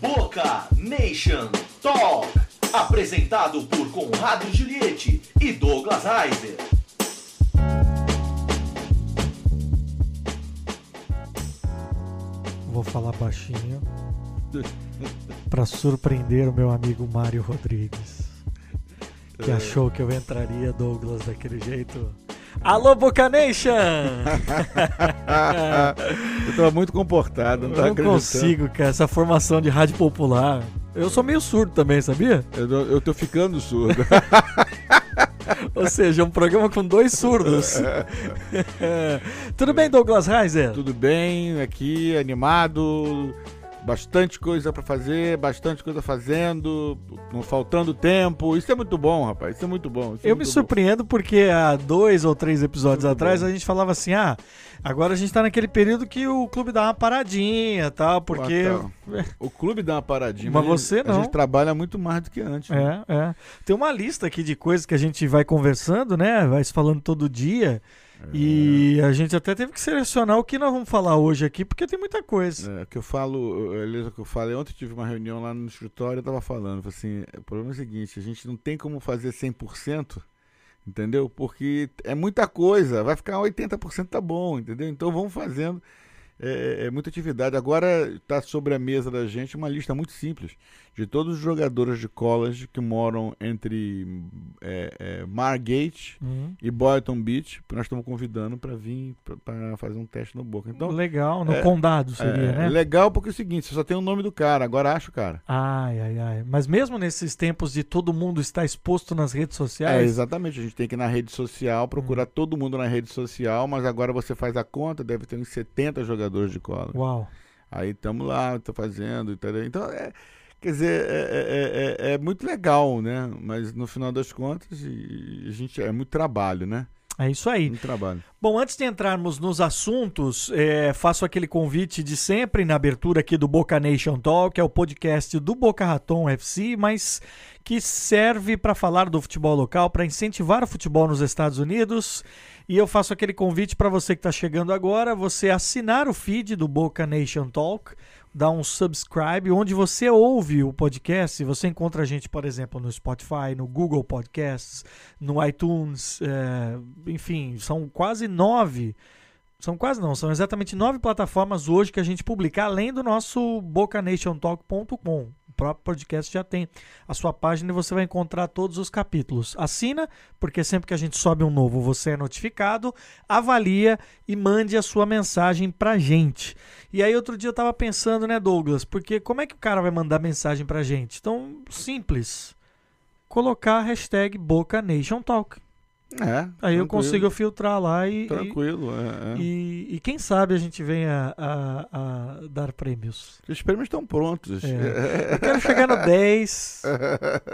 Boca Nation Talk. Apresentado por Conrado Juliette e Douglas Heiser. Vou falar baixinho para surpreender o meu amigo Mário Rodrigues, que achou que eu entraria Douglas daquele jeito. Alô, Boca Nation! eu tava muito comportado, não Eu tava não acreditando. consigo, cara, essa formação de rádio popular. Eu sou meio surdo também, sabia? Eu, eu tô ficando surdo. Ou seja, um programa com dois surdos. Tudo bem, Douglas Reiser? Tudo bem, aqui, animado, bastante coisa pra fazer, bastante coisa fazendo, não faltando tempo. Isso é muito bom, rapaz. Isso é muito bom. é Eu me muito bom. surpreendo porque há dois ou três episódios Muito atrás bom. a gente falava assim: ah, agora a gente tá naquele período que o clube dá uma paradinha e tal, porque. Ah, tá. O clube dá uma paradinha, Mas a gente- você A não. gente trabalha muito mais do que antes. né? É, é. Tem uma lista aqui de coisas que a gente vai conversando, né? Vai se falando todo dia. E a gente até teve que selecionar o que nós vamos falar hoje aqui, porque tem muita coisa. É, que eu falo, Elisa, que eu falei, ontem tive uma reunião lá no escritório, eu tava falando, assim, o problema é o seguinte, a gente não tem como fazer 100%, entendeu? Porque é muita coisa, vai ficar 80% tá bom, entendeu? Então vamos fazendo, é, é muita atividade. Agora tá sobre a mesa da gente uma lista muito simples de todos os jogadores de college que moram entre é, é, Margate Hum, e Boynton Beach, que nós estamos convidando para vir para fazer um teste no Boca. Então, Legal, no é, condado seria, é, né? Legal porque é o seguinte, você só tem o nome do cara, agora acha o cara. Ai, ai, ai. Mas mesmo nesses tempos de todo mundo estar exposto nas redes É, sociais. exatamente. A gente tem que ir na rede social, procurar Hum. todo mundo na rede social, mas agora você faz a conta, deve ter uns 70 jogadores de cola. Uau. Aí estamos lá, tô fazendo, entendeu? Então, é, quer dizer, é, é- é- é muito legal, né? Mas no final das contas, a gente, é muito trabalho, né? É isso aí. Muito trabalho. Bom, antes de entrarmos nos assuntos, é, faço aquele convite de sempre na abertura aqui do Boca Nation Talk, que é o podcast do Boca Raton FC, mas que serve para falar do futebol local, para incentivar o futebol nos Estados Unidos. E eu faço aquele convite para você que está chegando agora, você assinar o feed do Boca Nation Talk, dar um subscribe, onde você ouve o podcast. Você encontra a gente, por exemplo, no Spotify, no Google Podcasts, no iTunes, é, enfim, são quase nove. São quase não, são exatamente nove plataformas hoje que a gente publica, além do nosso bocanationtalk.com. O próprio podcast já tem a sua página e você vai encontrar todos os capítulos. Assina, porque sempre que a gente sobe um novo, você é notificado, avalia e mande a sua mensagem pra gente. E aí outro dia eu tava pensando, né, Douglas, porque como é que o cara vai mandar mensagem pra gente? Então, simples. Colocar a hashtag BocaNationTalk. É. Aí eu tranquilo, consigo filtrar lá e, e, Tranquilo, é, é. e, e quem sabe a gente venha a, a dar prêmios. Os prêmios estão prontos. É. Eu quero chegar no 10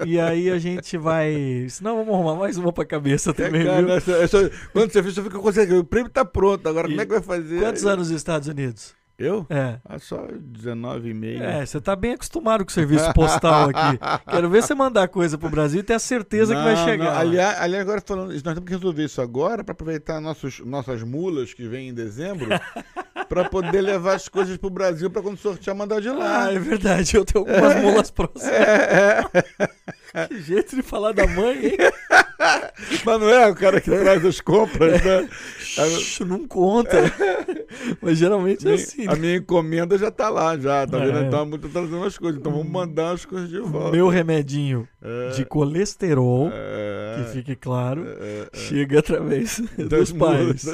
e aí a gente vai. Senão vamos arrumar mais uma pra cabeça também, cara, essa- quando você fez, você fica conseguindo. O prêmio tá pronto, agora E como é que vai fazer? Quantos anos nos Estados Unidos? Eu? É. Ah, só 19 e meio. É, você tá bem acostumado com o serviço postal aqui. Quero ver você mandar coisa pro Brasil e ter a certeza que vai Não, chegar. não. Aliás, aliás, agora falando isso, nós temos que resolver isso agora para aproveitar nossos, nossas mulas que vêm em dezembro para poder levar as coisas pro Brasil para quando sortear mandar de lá. Ah, é verdade, eu tenho algumas mulas próximas. É, é. Que jeito de falar da mãe, hein? Mas não é o cara que traz as compras, né? Shhh, não conta. Mas geralmente é assim. A minha encomenda já tá lá, já, tá É. vendo? Então tô trazendo as coisas. Então vamos mandar as coisas de volta. Meu remedinho É, de colesterol, é, que fique claro, é, é. chega através Das dos pais.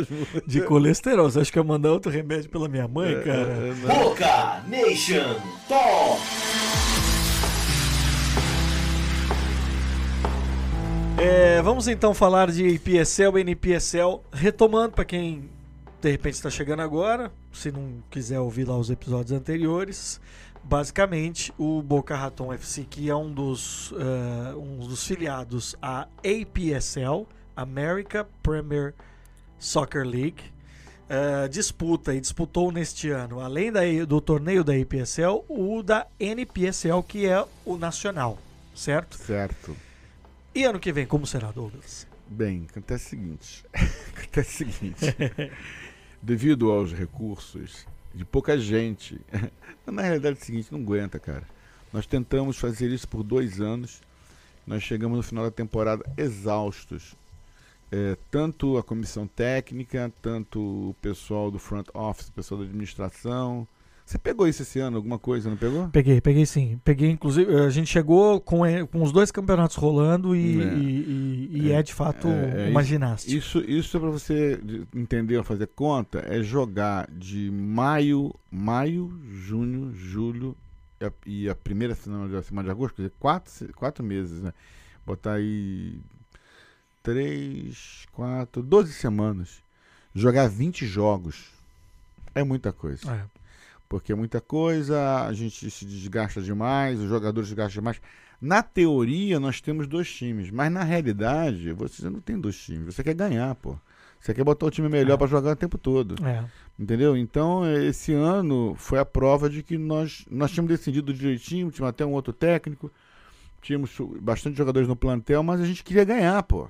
De colesterol. Você acha que eu ia mandar outro remédio pela minha mãe, É, cara? é. Boca Nation Talk. É, vamos então falar de PSL NPSL, retomando para quem de repente está chegando agora, se não quiser ouvir lá os episódios anteriores. Basicamente, o Boca Raton FC, que é um dos, eh, um dos filiados à APSL, America Premier Soccer League, eh, disputa e disputou neste ano, além da, do torneio da APSL, o da NPSL, que é o nacional, certo? Certo. E ano que vem, como será, Douglas? Bem, acontece o seguinte. acontece o seguinte. Devido aos recursos de pouca gente. Na realidade é o seguinte, não aguenta, cara. Nós tentamos fazer isso por dois anos. Nós chegamos no final da temporada exaustos. É, tanto a comissão técnica, tanto o pessoal do front office, o pessoal da administração. Você pegou isso esse ano, alguma coisa, não pegou? Peguei, peguei sim. Peguei, inclusive, a gente chegou com, eh, com os dois campeonatos rolando e É. é, e, e- e é de fato É, é uma ginástica. Isso, isso é para você de- entender, fazer conta, é jogar de maio, maio, junho, julho e a, primeira semana de, semana de agosto, quer dizer, quatro, quatro meses, né? Botar aí três, quatro, doze semanas. Jogar 20 jogos é muita coisa. É. Porque é muita coisa, a gente se desgasta demais, os jogadores se desgastam demais. Na teoria, nós temos dois times, mas na realidade, você não tem dois times. Você quer ganhar, pô. Você quer botar o time melhor É. pra jogar o tempo todo. É. Entendeu? Então, esse ano foi a prova de que nós, nós tínhamos decidido direitinho, tínhamos até um outro técnico, tínhamos bastante jogadores no plantel, mas a gente queria ganhar, pô.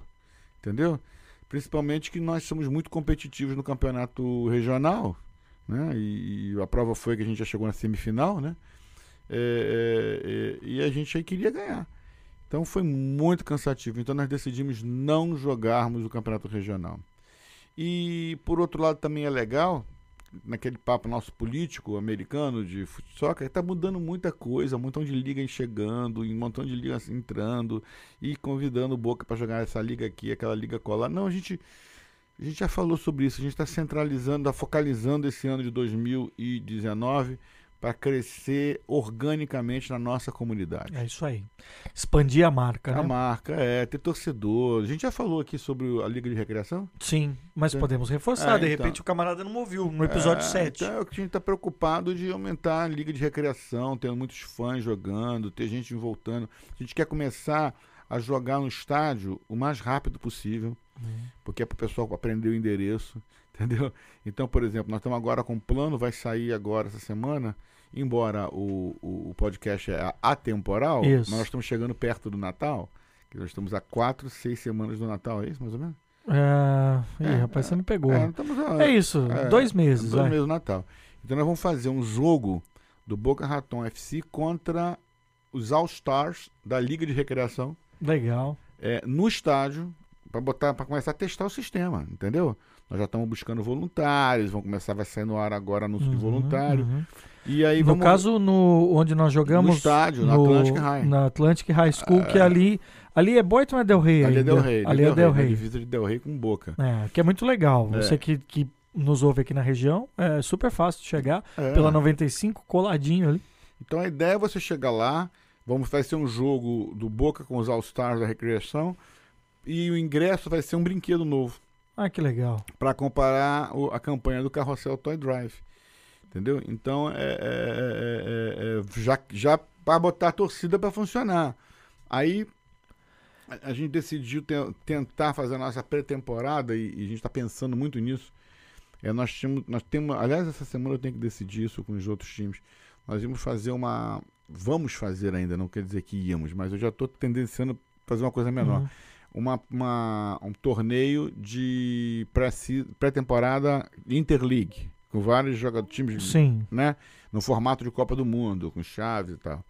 Entendeu? Principalmente que nós somos muito competitivos no campeonato regional, né? E, e a prova foi que a gente já chegou na semifinal, né? É, é, é, e a gente aí queria ganhar. Então foi muito cansativo. Então nós decidimos não jogarmos o campeonato regional. E por outro lado também é legal, naquele papo nosso político americano de que está mudando muita coisa, um montão de ligas chegando, um montão de ligas entrando e convidando o Boca para jogar essa liga aqui, aquela liga colar. Não, a gente a gente já falou sobre isso, a gente está centralizando, está focalizando esse ano de 2019 para crescer organicamente na nossa comunidade. É isso aí. Expandir a marca, A né? marca é ter torcedor. A gente já falou aqui sobre a Liga de Recreação? Sim, mas podemos reforçar. É, de então. repente o camarada não ouviu no episódio É, 7. Então é o que a gente está preocupado de aumentar a liga de recreação, tendo muitos fãs jogando, ter gente voltando. A gente quer começar a jogar no estádio o mais rápido possível, porque é para o pessoal aprender o endereço, entendeu? Então, por exemplo, nós estamos agora com um plano, vai sair agora essa semana, embora o, o, o podcast é atemporal, Isso. nós estamos chegando perto do Natal, que nós estamos a quatro, seis semanas do Natal, é isso mais ou menos? É... Ih, É, rapaz, você me pegou. É, É, estamos a- isso, é, dois meses. Dois meses do Natal. Então nós vamos fazer um jogo do Boca Raton FC contra os All Stars da Liga de Recreação Legal. é, no estádio para botar para começar a testar o sistema, entendeu? Nós já estamos buscando voluntários, vão começar vai sair no ar agora anúncio de Uhum, voluntário. uhum. E aí No vamos caso, no, onde nós jogamos. No estádio, no Atlantic High. Na Atlantic High School, que ali. Ali é Boyton ou é Del Rey? ali é? Del Rey, Ali é Del na Rey. divisa de Del Rey com Boca. É, que é muito legal. É. Você que, que nos ouve aqui na região, é super fácil de chegar. É. Pela 95, coladinho ali. Então a ideia é você chegar lá, vamos vai ser um jogo do Boca com os All Stars da recreação e o ingresso vai ser um brinquedo novo. Ah, que legal. para comparar o- a campanha do Carrossel Toy Drive. Entendeu? Então, é, é- é- é- é- já, já para botar a torcida para funcionar. Aí, a, a gente decidiu te- tentar fazer a nossa pré-temporada e, e a gente está pensando muito nisso. É, nós, tínhamos, nós temos, aliás, essa semana eu tenho que decidir isso com os outros times. Nós íamos fazer uma. Vamos fazer ainda, não quer dizer que íamos, mas eu já estou tendenciando fazer uma coisa menor Uhum. Uma, uma- um torneio de pré- pré-temporada Interleague, com vários jogadores, times, Sim. né? No formato de Copa do Mundo, com chaves e tal.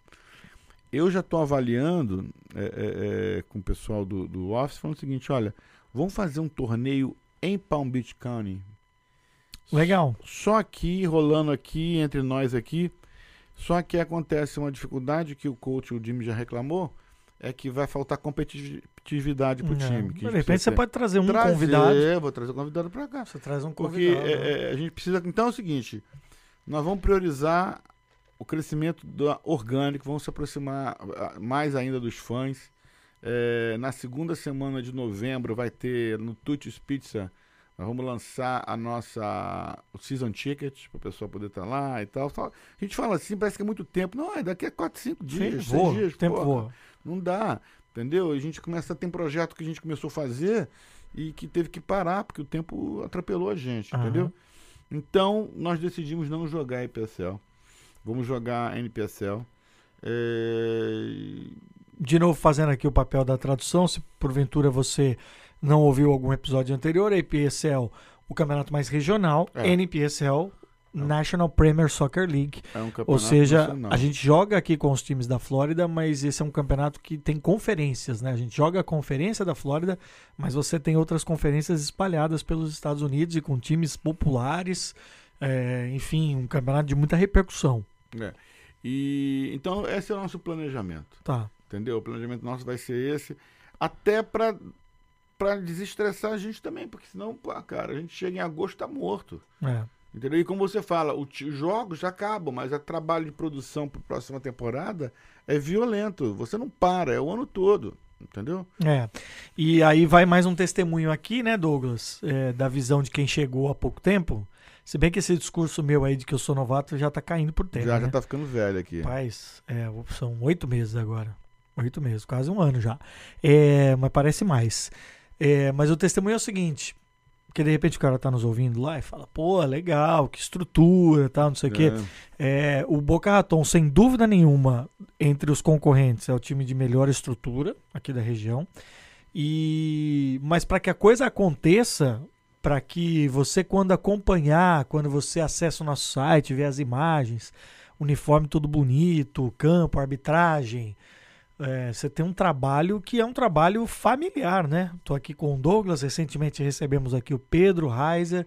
Eu já estou avaliando é, é, é, com o pessoal do, do Office, falando o seguinte, olha, vamos fazer um torneio em Palm Beach County. Legal. Só aqui, rolando aqui, entre nós aqui, só que acontece uma dificuldade que o coach, o Jimmy já reclamou, é que vai faltar competitividade pro É. time. De repente você pode trazer um Trazer, convidado. Vou trazer um convidado para cá. Você traz um Porque convidado. é, é, a gente precisa. Então é o seguinte: nós vamos priorizar o crescimento do orgânico, vamos se aproximar ah, mais ainda dos fãs. É, na segunda semana de novembro vai ter no Tutis Pizza. Nós vamos lançar a nossa o season ticket para o pessoal poder estar lá e tal. A gente fala assim, parece que é muito tempo. Não, é daqui a 4, 5 Sim, dias, 6 voa. dias. O tempo voa. Não dá, entendeu? A gente começa a ter projeto que a gente começou a fazer e que teve que parar porque o tempo atropelou a gente, Aham. entendeu? Então nós decidimos não jogar IPSL. Vamos jogar NPSL. É, De novo, fazendo aqui o papel da tradução, se porventura você não ouviu algum episódio anterior, a IPSL, o campeonato mais regional, É. NPSL, National Premier Soccer League. É um campeonato Ou seja, a gente joga aqui com os times da Flórida, mas esse é um campeonato que tem conferências, né? A gente joga a conferência da Flórida, mas você tem outras conferências espalhadas pelos Estados Unidos e com times populares. é, enfim, um campeonato de muita repercussão. É. E então esse é o nosso planejamento, Tá. entendeu? O planejamento nosso vai ser esse, até para para desestressar a gente também, porque senão, pô, cara, a gente chega em agosto tá morto. É. Entendeu? E como você fala, os jogos já acabam, mas o trabalho de produção para a próxima temporada é violento. Você não para, é o ano todo. Entendeu? É. E aí vai mais um testemunho aqui, né, Douglas? É, da visão de quem chegou há pouco tempo. Se bem que esse discurso meu aí de que eu sou novato já tá caindo por terra. já, né? já tá ficando velho aqui. Rapaz, é, são oito meses agora. Oito meses, quase um ano já. É, mas parece mais. É, mas o testemunho é o seguinte: porque de repente o cara tá nos ouvindo lá e fala, pô, legal, que estrutura, tal, não sei o quê. É. É, o Boca Raton, sem dúvida nenhuma, entre os concorrentes, é o time de melhor estrutura aqui da região. E mas para que a coisa aconteça, para que você quando acompanhar, quando você acessa o nosso site, vê as imagens, uniforme tudo bonito, campo, arbitragem, é, você tem um trabalho que é um trabalho familiar, né? Tô aqui com o Douglas, recentemente recebemos aqui o Pedro Reiser,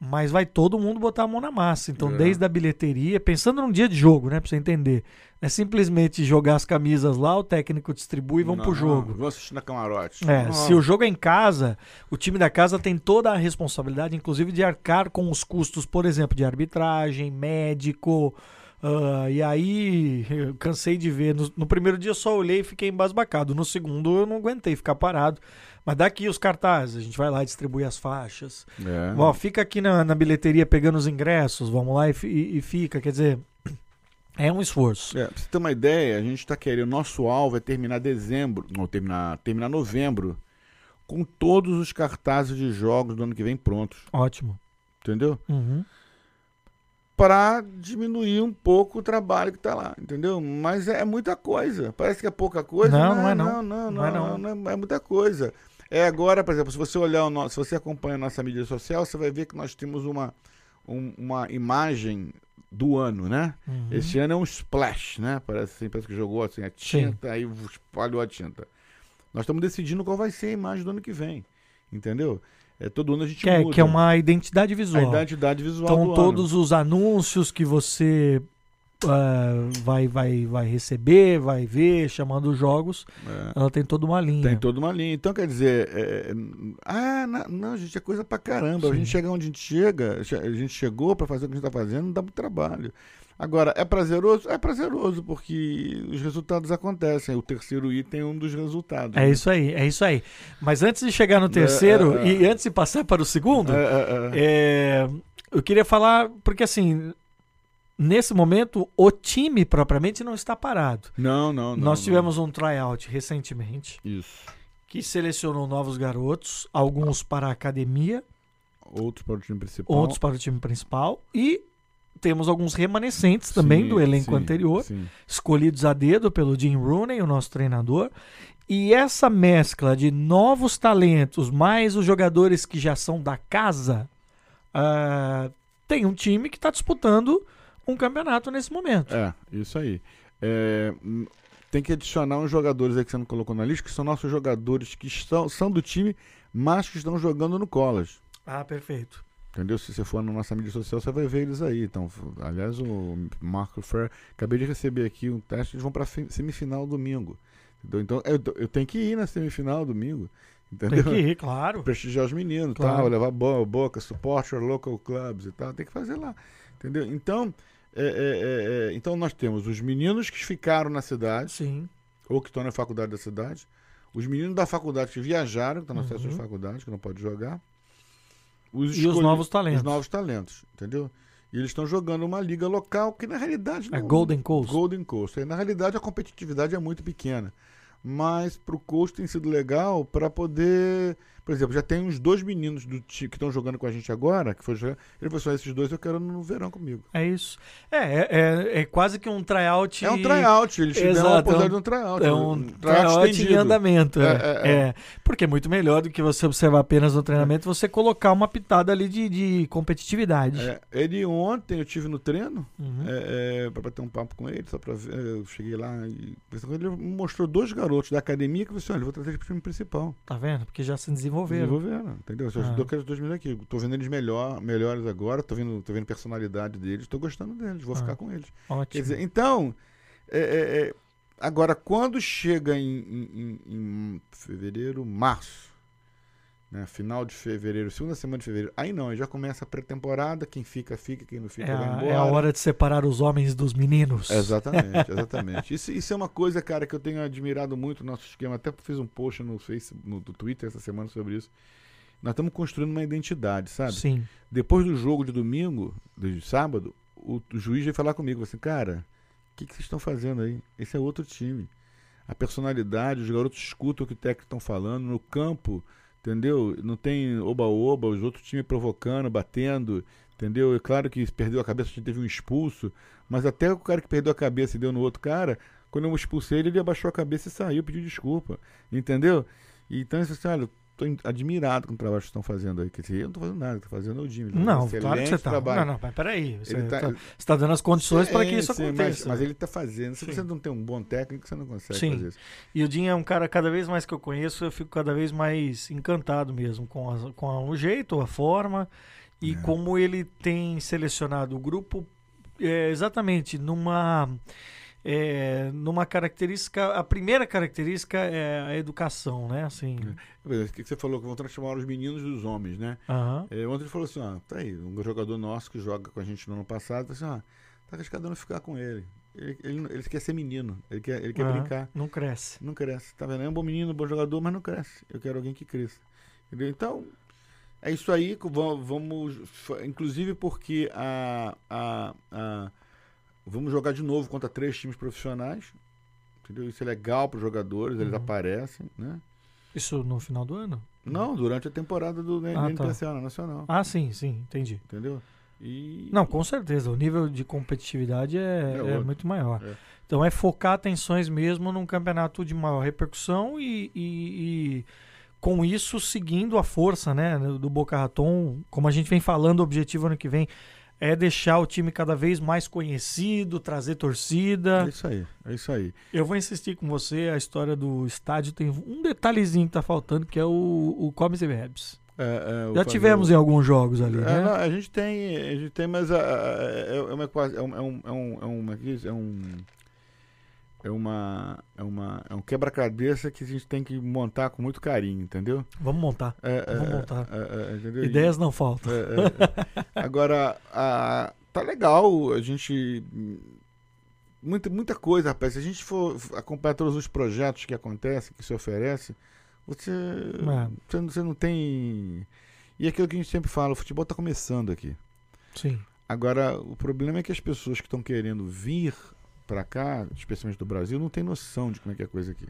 mas vai todo mundo botar a mão na massa. Então, É. desde a bilheteria, pensando num dia de jogo, né? Pra você entender. Não é simplesmente jogar as camisas lá, o técnico distribui e vão pro Não, jogo. Vamos assistir na camarote. É, Não. se o jogo é em casa, o time da casa tem toda a responsabilidade, inclusive de arcar com os custos, por exemplo, de arbitragem, médico. Ah, e aí, eu cansei de ver. No, no primeiro dia eu só olhei e fiquei embasbacado. No segundo eu não aguentei ficar parado. Mas daqui os cartazes, a gente vai lá e distribui as faixas. É. Ó, fica aqui na, na bilheteria pegando os ingressos, vamos lá e, e- e fica. Quer dizer, é um esforço. É, pra você ter uma ideia, a gente está querendo, nosso alvo é terminar dezembro, não, terminar, terminar novembro, com todos os cartazes de jogos do ano que vem prontos, Ótimo. entendeu? Uhum. Para diminuir um pouco o trabalho que tá lá, entendeu? Mas é, muita coisa. Parece que é pouca coisa. Não, não é não. Não, não, Não é não, não. não é, é muita coisa. É agora, por exemplo, se você olhar o nosso, se você acompanha a nossa mídia social, você vai ver que nós temos uma, um- uma imagem do ano, né? Uhum. Esse ano é um splash, né? Parece, assim, parece que jogou assim a tinta, aí espalhou a tinta. Nós estamos decidindo qual vai ser a imagem do ano que vem, entendeu? É, todo ano a gente Que é, muda. que é uma identidade a visual. identidade visual Então, todos os anúncios que você ah, vai, vai, vai receber, vai ver, chamando os jogos, ano. É. ela tem toda uma linha. Tem toda uma linha. Então, quer dizer, é, é, ah, não, não, gente, é coisa pra caramba. A Sim. gente chega onde a gente chega, che- a gente chegou pra fazer o que a gente tá fazendo, não dá muito trabalho. Agora, é prazeroso? É prazeroso, porque os resultados acontecem. O terceiro item é um dos resultados. É né? isso aí, é isso aí. Mas antes de chegar no terceiro é, é. e antes de passar para o segundo, É, é, é. é, eu queria falar, porque assim, nesse momento, o time propriamente não está parado. Não, não, não. Nós não. tivemos um tryout recentemente Isso. que selecionou novos garotos, alguns para a academia, Outros para o time principal. outros para o time principal e temos alguns remanescentes também Sim, do elenco sim, anterior, Sim. escolhidos a dedo pelo Jim Rooney, o nosso treinador. E essa mescla de novos talentos, mais os jogadores que já são da casa, ah, tem um time que está disputando um campeonato nesse momento. É, isso aí. É, hum, tem que adicionar uns jogadores aí que você não colocou na lista, que são nossos jogadores que estão, são do time, mas que estão jogando no college. Ah, perfeito. Entendeu? Se você for na nossa mídia social, você vai ver eles aí. Então, aliás, o Marco Fer, acabei de receber aqui um teste, eles vão para semifinal domingo. Entendeu? Então, eu, eu tenho que ir na semifinal domingo. Entendeu? Tem que ir, claro. prestigiar os meninos, Claro. tal, levar bo boca, support our local clubs e tal, tem que fazer lá, entendeu? Então, é, é, é, é, então nós temos os meninos que ficaram na cidade Sim. ou que estão na faculdade da cidade, os meninos da faculdade que viajaram, que estão no acesso Uhum. de faculdade, que não pode jogar, os, E os novos talentos. os novos talentos, entendeu? E eles estão jogando uma liga local que na realidade É não- Golden Coast. Golden Coast. Aí, Na realidade, a competitividade é muito pequena. Mas para o Coast tem sido legal para poder, Por exemplo, já tem uns dois meninos do time que estão jogando com a gente agora, que foi jogar. Ele falou assim: "Ah, esses dois eu quero no verão comigo. É isso. É, é, é, é quase que um tryout. É um tryout, eles te deram a Exato, oportunidade é de um- um tryout. É um tryout em estendido. andamento. É, É, é, é. Porque é muito melhor do que você observar apenas no treinamento, você colocar uma pitada ali de, de competitividade. É, ele ontem eu tive no treino, Uhum. é, é, pra bater um papo com ele, só pra ver. Eu cheguei lá e ele, mostrou dois garotos da academia que falei assim: olha, eu vou trazer eles pro time principal. Tá vendo? Porque já se desenvolveram. Desenvolveram, entendeu? Você Ah. ajudou aqueles dois meninos aqui. Tô vendo eles melhor, melhores agora, tô vendo, tô vendo personalidade deles, tô gostando deles, vou Ah. ficar com eles. Ótimo. Dizer, então, é, é, é, agora, quando chega em- em- em fevereiro, março, né, final de fevereiro, segunda semana de fevereiro, aí não, aí já começa a pré-temporada, quem fica, fica, quem não fica, é, vai embora. é a hora de separar os homens dos meninos. Exatamente, exatamente. Isso, isso é uma coisa, cara, que eu tenho admirado muito no nosso esquema. Até fiz um post no Facebook, no, Twitter essa semana sobre isso. Nós estamos construindo uma identidade, sabe? Sim. Depois do jogo de domingo, de sábado, o, o juiz veio falar comigo, assim, cara, o que, que vocês estão fazendo aí? Esse é outro time. A personalidade, os garotos escutam o que o técnico estão falando, no campo, entendeu? Não tem oba-oba, os outros times provocando, batendo, entendeu? É claro que perdeu a cabeça, a gente teve um expulso, mas até o cara que perdeu a cabeça e deu no outro cara, quando eu expulsei ele, ele abaixou a cabeça e saiu, pediu desculpa, entendeu? Então, assim, olha, tô admirado com o trabalho que estão fazendo aí. Quer dizer, eu não tô fazendo nada, tô fazendo o Jimmy. Não, claro que você tá. trabalho. Não, não, mas peraí. Você Ele tá, tá- tá dando as condições para que isso sim, mas- aconteça. Mas, ele tá fazendo. Se Sim. você não tem um bom técnico, você não consegue Sim. fazer isso. E o Dinho é um cara, cada vez mais que eu conheço, eu fico cada vez mais encantado mesmo com, com a- o jeito, a forma e É. como ele tem selecionado o grupo é, exatamente numa. É, numa característica, a primeira característica é a educação, né? Assim, O que que você falou? Que vão transformar os meninos dos homens, né? aham. É, ontem ele falou assim: ó, tá aí, um jogador nosso que joga com a gente no ano passado, assim: ó, tá arriscado não ficar com ele. Ele, ele, ele quer ser menino, ele quer, ele quer aham. brincar. Não cresce. Não cresce, tá vendo? É um bom menino, um bom jogador, mas não cresce. Eu quero alguém que cresça. Entendeu? Então, é isso aí. Vamos. fa- Inclusive porque a, a, a- vamos jogar de novo contra três times profissionais. Entendeu? Isso é legal para os jogadores, eles Uhum. aparecem, né? Isso no final do ano? Não, durante a temporada do Ah, tá. NPCA na Nacional. Ah, sim, sim, entendi. Entendeu? E. Não, com certeza. O nível de competitividade é, É é muito maior. É. Então é focar atenções mesmo num campeonato de maior repercussão e, e- e com isso seguindo a força né, do Boca Raton. Como a gente vem falando, o objetivo ano que vem é deixar o time cada vez mais conhecido, trazer É torcida. isso aí, é isso aí. Eu vou insistir com você, a história do estádio tem um detalhezinho que tá faltando, que é o, o Comes e Bebes. É, é, Já tivemos o- em alguns jogos ali, É, né? não, a gente tem, a gente tem, mas é, é uma quase, é um, é um, é um, é uma, é um, é uma, é é um quebra-cabeça que a gente tem que montar com muito carinho, entendeu? Vamos montar. É, é, Vamos é, montar. é, é? E- Ideias não faltam. é, é, é. Agora, a, tá legal, a gente muita, muita coisa, rapaz. Se a gente for acompanhar todos os projetos que acontecem, que se oferece, você, É. você, não- você não tem. E é aquilo que a gente sempre fala, o futebol está começando aqui. Sim. Agora, o problema é que as pessoas que estão querendo vir para cá, especialmente do Brasil, não têm noção de como é que é a coisa aqui.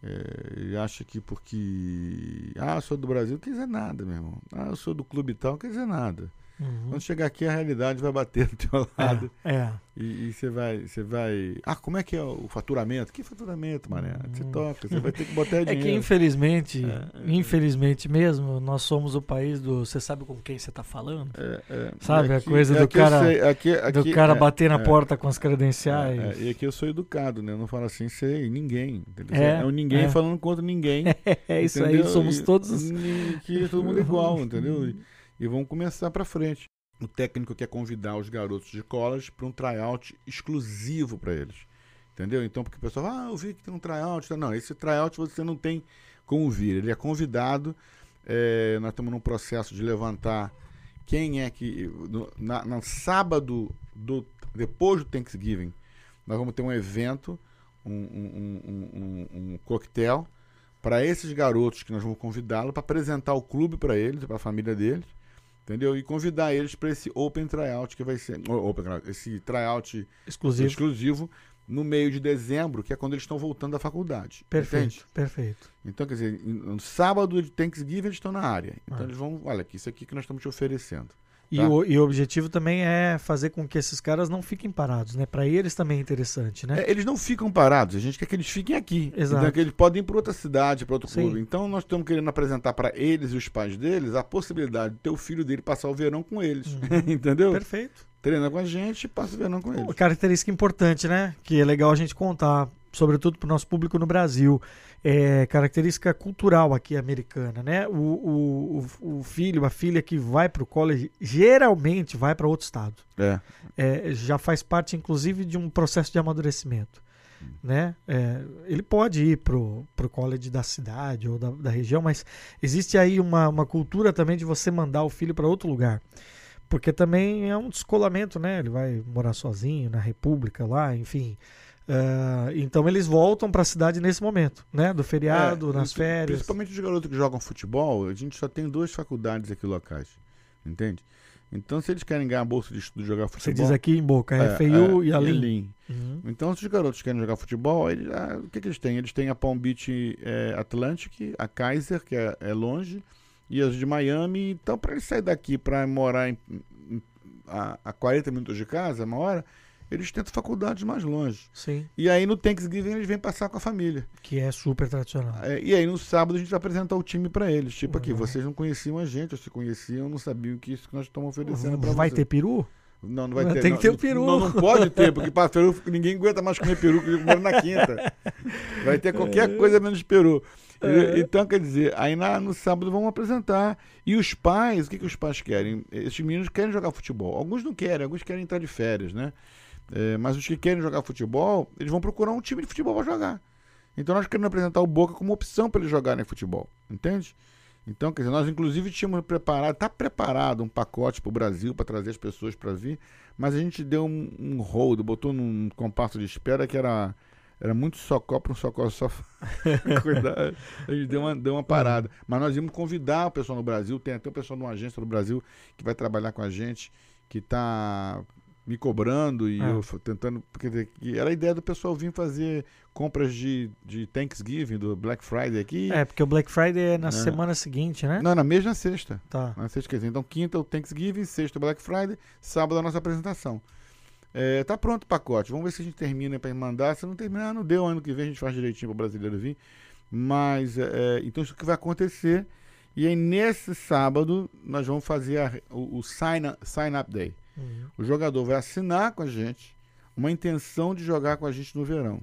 É, e acha que porque. Ah, eu sou do Brasil, não quer dizer nada, meu irmão. Ah, eu sou do clube tal, não quer dizer nada. Uhum. Quando chegar aqui, a realidade vai bater do teu lado. É, é. E você vai, você vai. Ah, como é que é o faturamento? Que faturamento, mané? Você Hum. toca, você vai ter que botar É dinheiro. que infelizmente, É, é. infelizmente mesmo, nós somos o país do. Você sabe com quem você tá falando? É, é. Sabe, a Aqui- coisa do cara- sei, aqui- do aqui- cara é, bater na é. porta com as credenciais. É, é, e aqui eu sou educado, né? Eu não falo assim, sei, ninguém. É, É, um ninguém é. falando contra ninguém. É, isso entendeu? aí, somos todos. os- e é todo mundo igual, entendeu? E, e vamos começar pra frente. O técnico quer convidar os garotos de college para um tryout exclusivo para eles. Entendeu? Então, porque o pessoal, ah, eu vi que tem um tryout. Não, esse tryout você não tem como vir. Ele é convidado. é, nós estamos num processo de levantar quem é que. No, na, no sábado, do, depois do Thanksgiving, nós vamos ter um evento, um, um, um, um, um coquetel, para esses garotos que nós vamos convidá-los para apresentar o clube para eles, para a família deles. Entendeu? E convidar eles para esse Open Tryout que vai ser. Open, esse tryout Exclusivo. exclusivo no meio de dezembro, que é quando eles estão voltando da faculdade. Perfeito, Entende? perfeito. Então, quer dizer, no sábado de Thanksgiving eles estão na área. Então Ah. eles vão, olha isso aqui que nós estamos te oferecendo. E, Tá. o, e o objetivo também é fazer com que esses caras não fiquem parados, né? Para eles também é interessante, né? É, eles não ficam parados, a gente quer que eles fiquem aqui. Exato. Então, que eles podem ir para outra cidade, para outro Sim. clube. Então nós estamos querendo apresentar para eles e os pais deles a possibilidade de ter o filho dele passar o verão com eles. Uhum. Entendeu? Perfeito. Treina com a gente e passa o verão com Uma eles. característica importante, né? Que é legal a gente contar, sobretudo para o nosso público no Brasil. É característica cultural aqui americana, né? O, o, o- o filho, a filha que vai para o college, geralmente vai para outro estado. É. É, já faz parte, inclusive, de um processo de amadurecimento. Né? É, ele pode ir pro, pro college da cidade ou da, da região, mas existe aí uma, uma cultura também de você mandar o filho para outro lugar. Porque também é um descolamento, né? Ele vai morar sozinho na República lá, enfim. Ah, então eles voltam para a cidade nesse momento, né? Do feriado, É, nas férias. Principalmente os garotos que jogam futebol, a gente só tem duas faculdades aqui locais. Entende? Então, se eles querem ganhar a bolsa de estudo jogar Você futebol. diz aqui em Boca, é, FIU é, e a Lin. Lin. Uhum. Então, se os garotos querem jogar futebol, eles, ah, o que, que eles têm? Eles têm a Palm Beach é, Atlantic, a Kaiser, que é, é longe, e as de Miami. Então, para eles saírem daqui para morar em- em- a, a 40 minutos de casa, uma hora, eles tentam faculdades mais longe. Sim, E aí, no Thanksgiving, eles vêm passar com a família. que é super tradicional. É, e aí, no sábado, a gente vai apresentar o time para eles. Tipo aqui, Legal. vocês não conheciam a gente, ou se conheciam, não sabiam que isso que nós estamos oferecendo para Vai vocês. ter peru? Não, não vai Mas ter. tem não, que ter o não- peru. Não, não pode ter, porque para peru ninguém aguenta mais comer peru que eu comer na quinta. Vai ter qualquer coisa menos peru. E- É. Então, quer dizer, aí na- no sábado vamos apresentar. E os pais, o que, que os pais querem? Esses meninos querem jogar futebol. Alguns não querem, alguns querem entrar de férias, né? É, mas os que querem jogar futebol, eles vão procurar um time de futebol para jogar. Então nós queremos apresentar o Boca como opção para eles jogarem futebol, entende? Então, quer dizer, nós inclusive tínhamos preparado, está preparado um pacote para o Brasil para trazer as pessoas para vir, mas a gente deu um, um hold, botou num compasso de espera que era, era muito socó para um socó só. A gente deu uma, deu uma parada. Mas nós íamos convidar o pessoal no Brasil, tem até o pessoal de uma agência no Brasil que vai trabalhar com a gente, que está me cobrando e Ah. eu tentando. Porque era a ideia do pessoal vir fazer compras de, de Thanksgiving, do Black Friday aqui. É, porque o Black Friday é na É. semana seguinte, né? Não, na mesma sexta. Tá. Na sexta, quer dizer, então quinta o Thanksgiving, sexta o Black Friday, sábado a nossa apresentação. É, tá pronto o pacote. Vamos ver se a gente termina para mandar. Se não terminar, não deu. Ano que vem a gente faz direitinho para o brasileiro vir. Mas, é, então isso que vai acontecer. E aí, nesse sábado, nós vamos fazer a- o, o sign, up- sign Up Day. Uhum. O jogador vai assinar com a gente uma intenção de jogar com a gente no verão.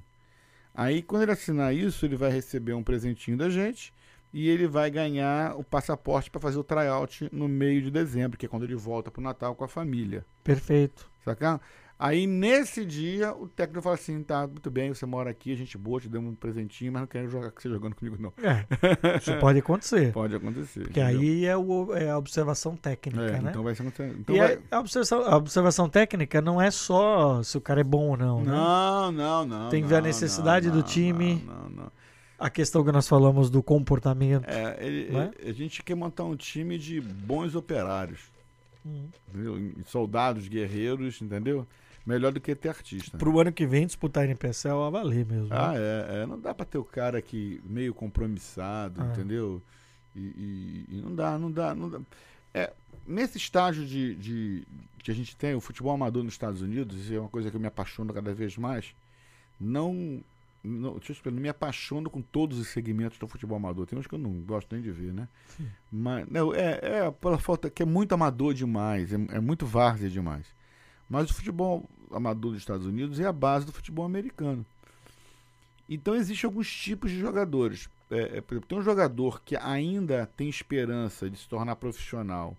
Aí, quando ele assinar isso, ele vai receber um presentinho da gente e ele vai ganhar o passaporte para fazer o tryout no meio de dezembro, que é quando ele volta para o Natal com a família. Perfeito. Sacou? Aí, nesse dia, o técnico fala assim: tá, muito bem, você mora aqui, a gente boa, te demos um presentinho, mas não quero jogar com você jogando comigo, não. É, isso pode acontecer. Pode acontecer. Porque entendeu? aí é, o, é a observação técnica, É, né? então vai ser. Então e vai... a, observação, a observação técnica não é só se o cara é bom ou não, né? Não, não, não. Tem que ver a necessidade não, do time. Não, não, não. A questão que nós falamos do comportamento. É, ele- Não é? a gente quer montar um time de bons operários, Uhum. Soldados, guerreiros, entendeu? Melhor do que ter artista. Pro ano que vem disputar a NPSL a valer mesmo. Ah, né? é, é, Não dá pra ter o cara que meio compromissado, Ah. entendeu? E, e- e não dá, não dá, não dá. É, nesse estágio de, de- que a gente tem, o futebol amador nos Estados Unidos, isso é uma coisa que eu me apaixono cada vez mais. Não. Não deixa eu explicar, não me apaixono com todos os segmentos do futebol amador. Tem uns que eu não gosto nem de ver, né? Mas, não, é, é pela falta que é muito amador demais, é, é muito várzea demais. Mas o futebol amador dos Estados Unidos é a base do futebol americano. Então existem alguns tipos de jogadores. É, é, por exemplo, tem um jogador que ainda tem esperança de se tornar profissional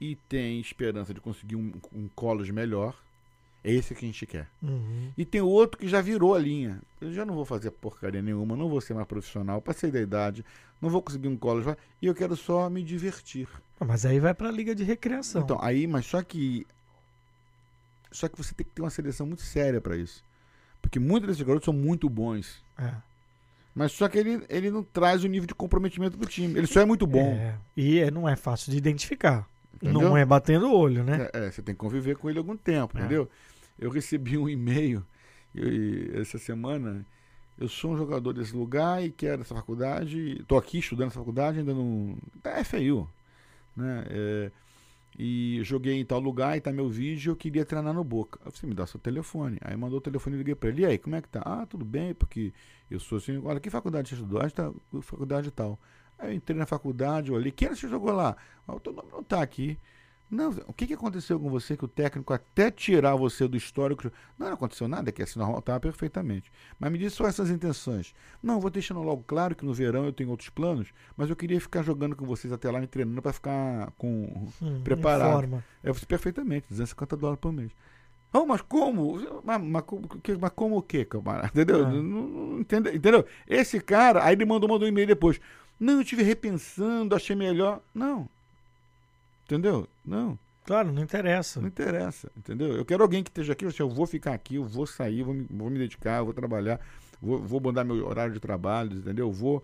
e tem esperança de conseguir um, um college melhor. É esse que a gente quer. Uhum. E tem outro que já virou a linha. Eu já não vou fazer porcaria nenhuma, não vou ser mais profissional, passei da idade, não vou conseguir um college e eu quero só me divertir. Ah, Mas aí vai pra liga de recreação. Então, aí, mas só que. Só que você tem que ter uma seleção muito séria para isso. Porque muitos desses garotos são muito bons. É. Mas só que ele, ele não traz o nível de comprometimento pro time. Ele só é muito bom. É. E é- não é fácil de identificar. Entendeu? Não é batendo o olho, né? É, é, você tem que conviver com ele algum tempo, É. Eu recebi um e-mail essa semana, eu sou um jogador desse lugar e quero essa faculdade, estou aqui estudando essa faculdade, ainda não. Tá FIU. Né? É, e joguei em tal lugar e tá meu vídeo eu queria treinar no Boca. Você me dá seu telefone. Aí mandou o telefone e liguei para ele. E aí, como é que tá? Ah, tudo bem, porque eu sou assim. Olha, que faculdade você estudou? Ah, tá, faculdade tal. Aí eu entrei na faculdade, olhei. Quem era que você jogou lá? Ah, o teu nome não tá aqui. Não, o que, que aconteceu com você que o técnico até tirar você do histórico. Não, não aconteceu nada, que assim normal, estava perfeitamente. Mas me disse só essas intenções. Não, vou deixando logo claro que no verão eu tenho outros planos, mas eu queria ficar jogando com vocês até lá, me treinando para ficar com preparado. É perfeitamente, 250 dólares por mês. Oh, mas como? Mas, mas, mas como o quê, camarada? Entendeu? Ah. Não, não, entendeu? Entendeu? Esse cara, aí ele mandou, mandou um e-mail depois. Não, eu estive repensando, achei melhor. Não, Entendeu? Não. Claro, não interessa. Não interessa, entendeu? Eu quero alguém que esteja aqui, assim, eu vou ficar aqui, eu vou sair, vou me, vou me dedicar, vou trabalhar, vou, vou mudar meu horário de trabalho, entendeu? Eu vou.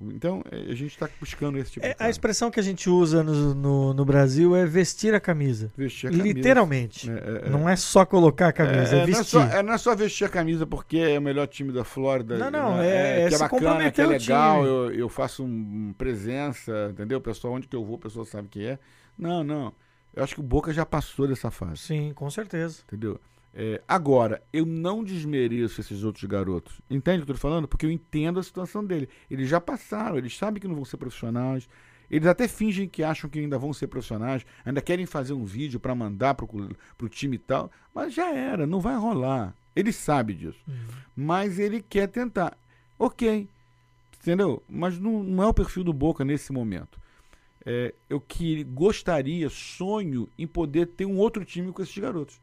Então, é, a gente está buscando esse tipo é, de coisa. A expressão que a gente usa no, no, no, Brasil é vestir a camisa. Vestir a camisa. Literalmente. É, é, é. não é só colocar a camisa, é, vestir. Não é, só, não é, só, vestir a camisa porque é o melhor time da Flórida. Não, não, né? é, que é bacana, que é legal, eu, eu, faço um, presença, entendeu? O pessoal, onde que eu vou, a pessoa sabe que é. Não, não. Eu acho que o Boca já passou dessa fase. Sim, com certeza. Entendeu? É, agora, eu não desmereço esses outros garotos. Entende o que eu tô falando? Porque eu entendo a situação dele. Eles já passaram, eles sabem que não vão ser profissionais. Eles até fingem que acham que ainda vão ser profissionais, ainda querem fazer um vídeo para mandar pro, pro time e tal. Mas já era, não vai rolar. Ele sabe disso. Uhum. Mas ele quer tentar. Ok. Entendeu? Mas não, não é o perfil do Boca nesse momento é, eu que gostaria, sonho em poder ter um outro time com esses garotos.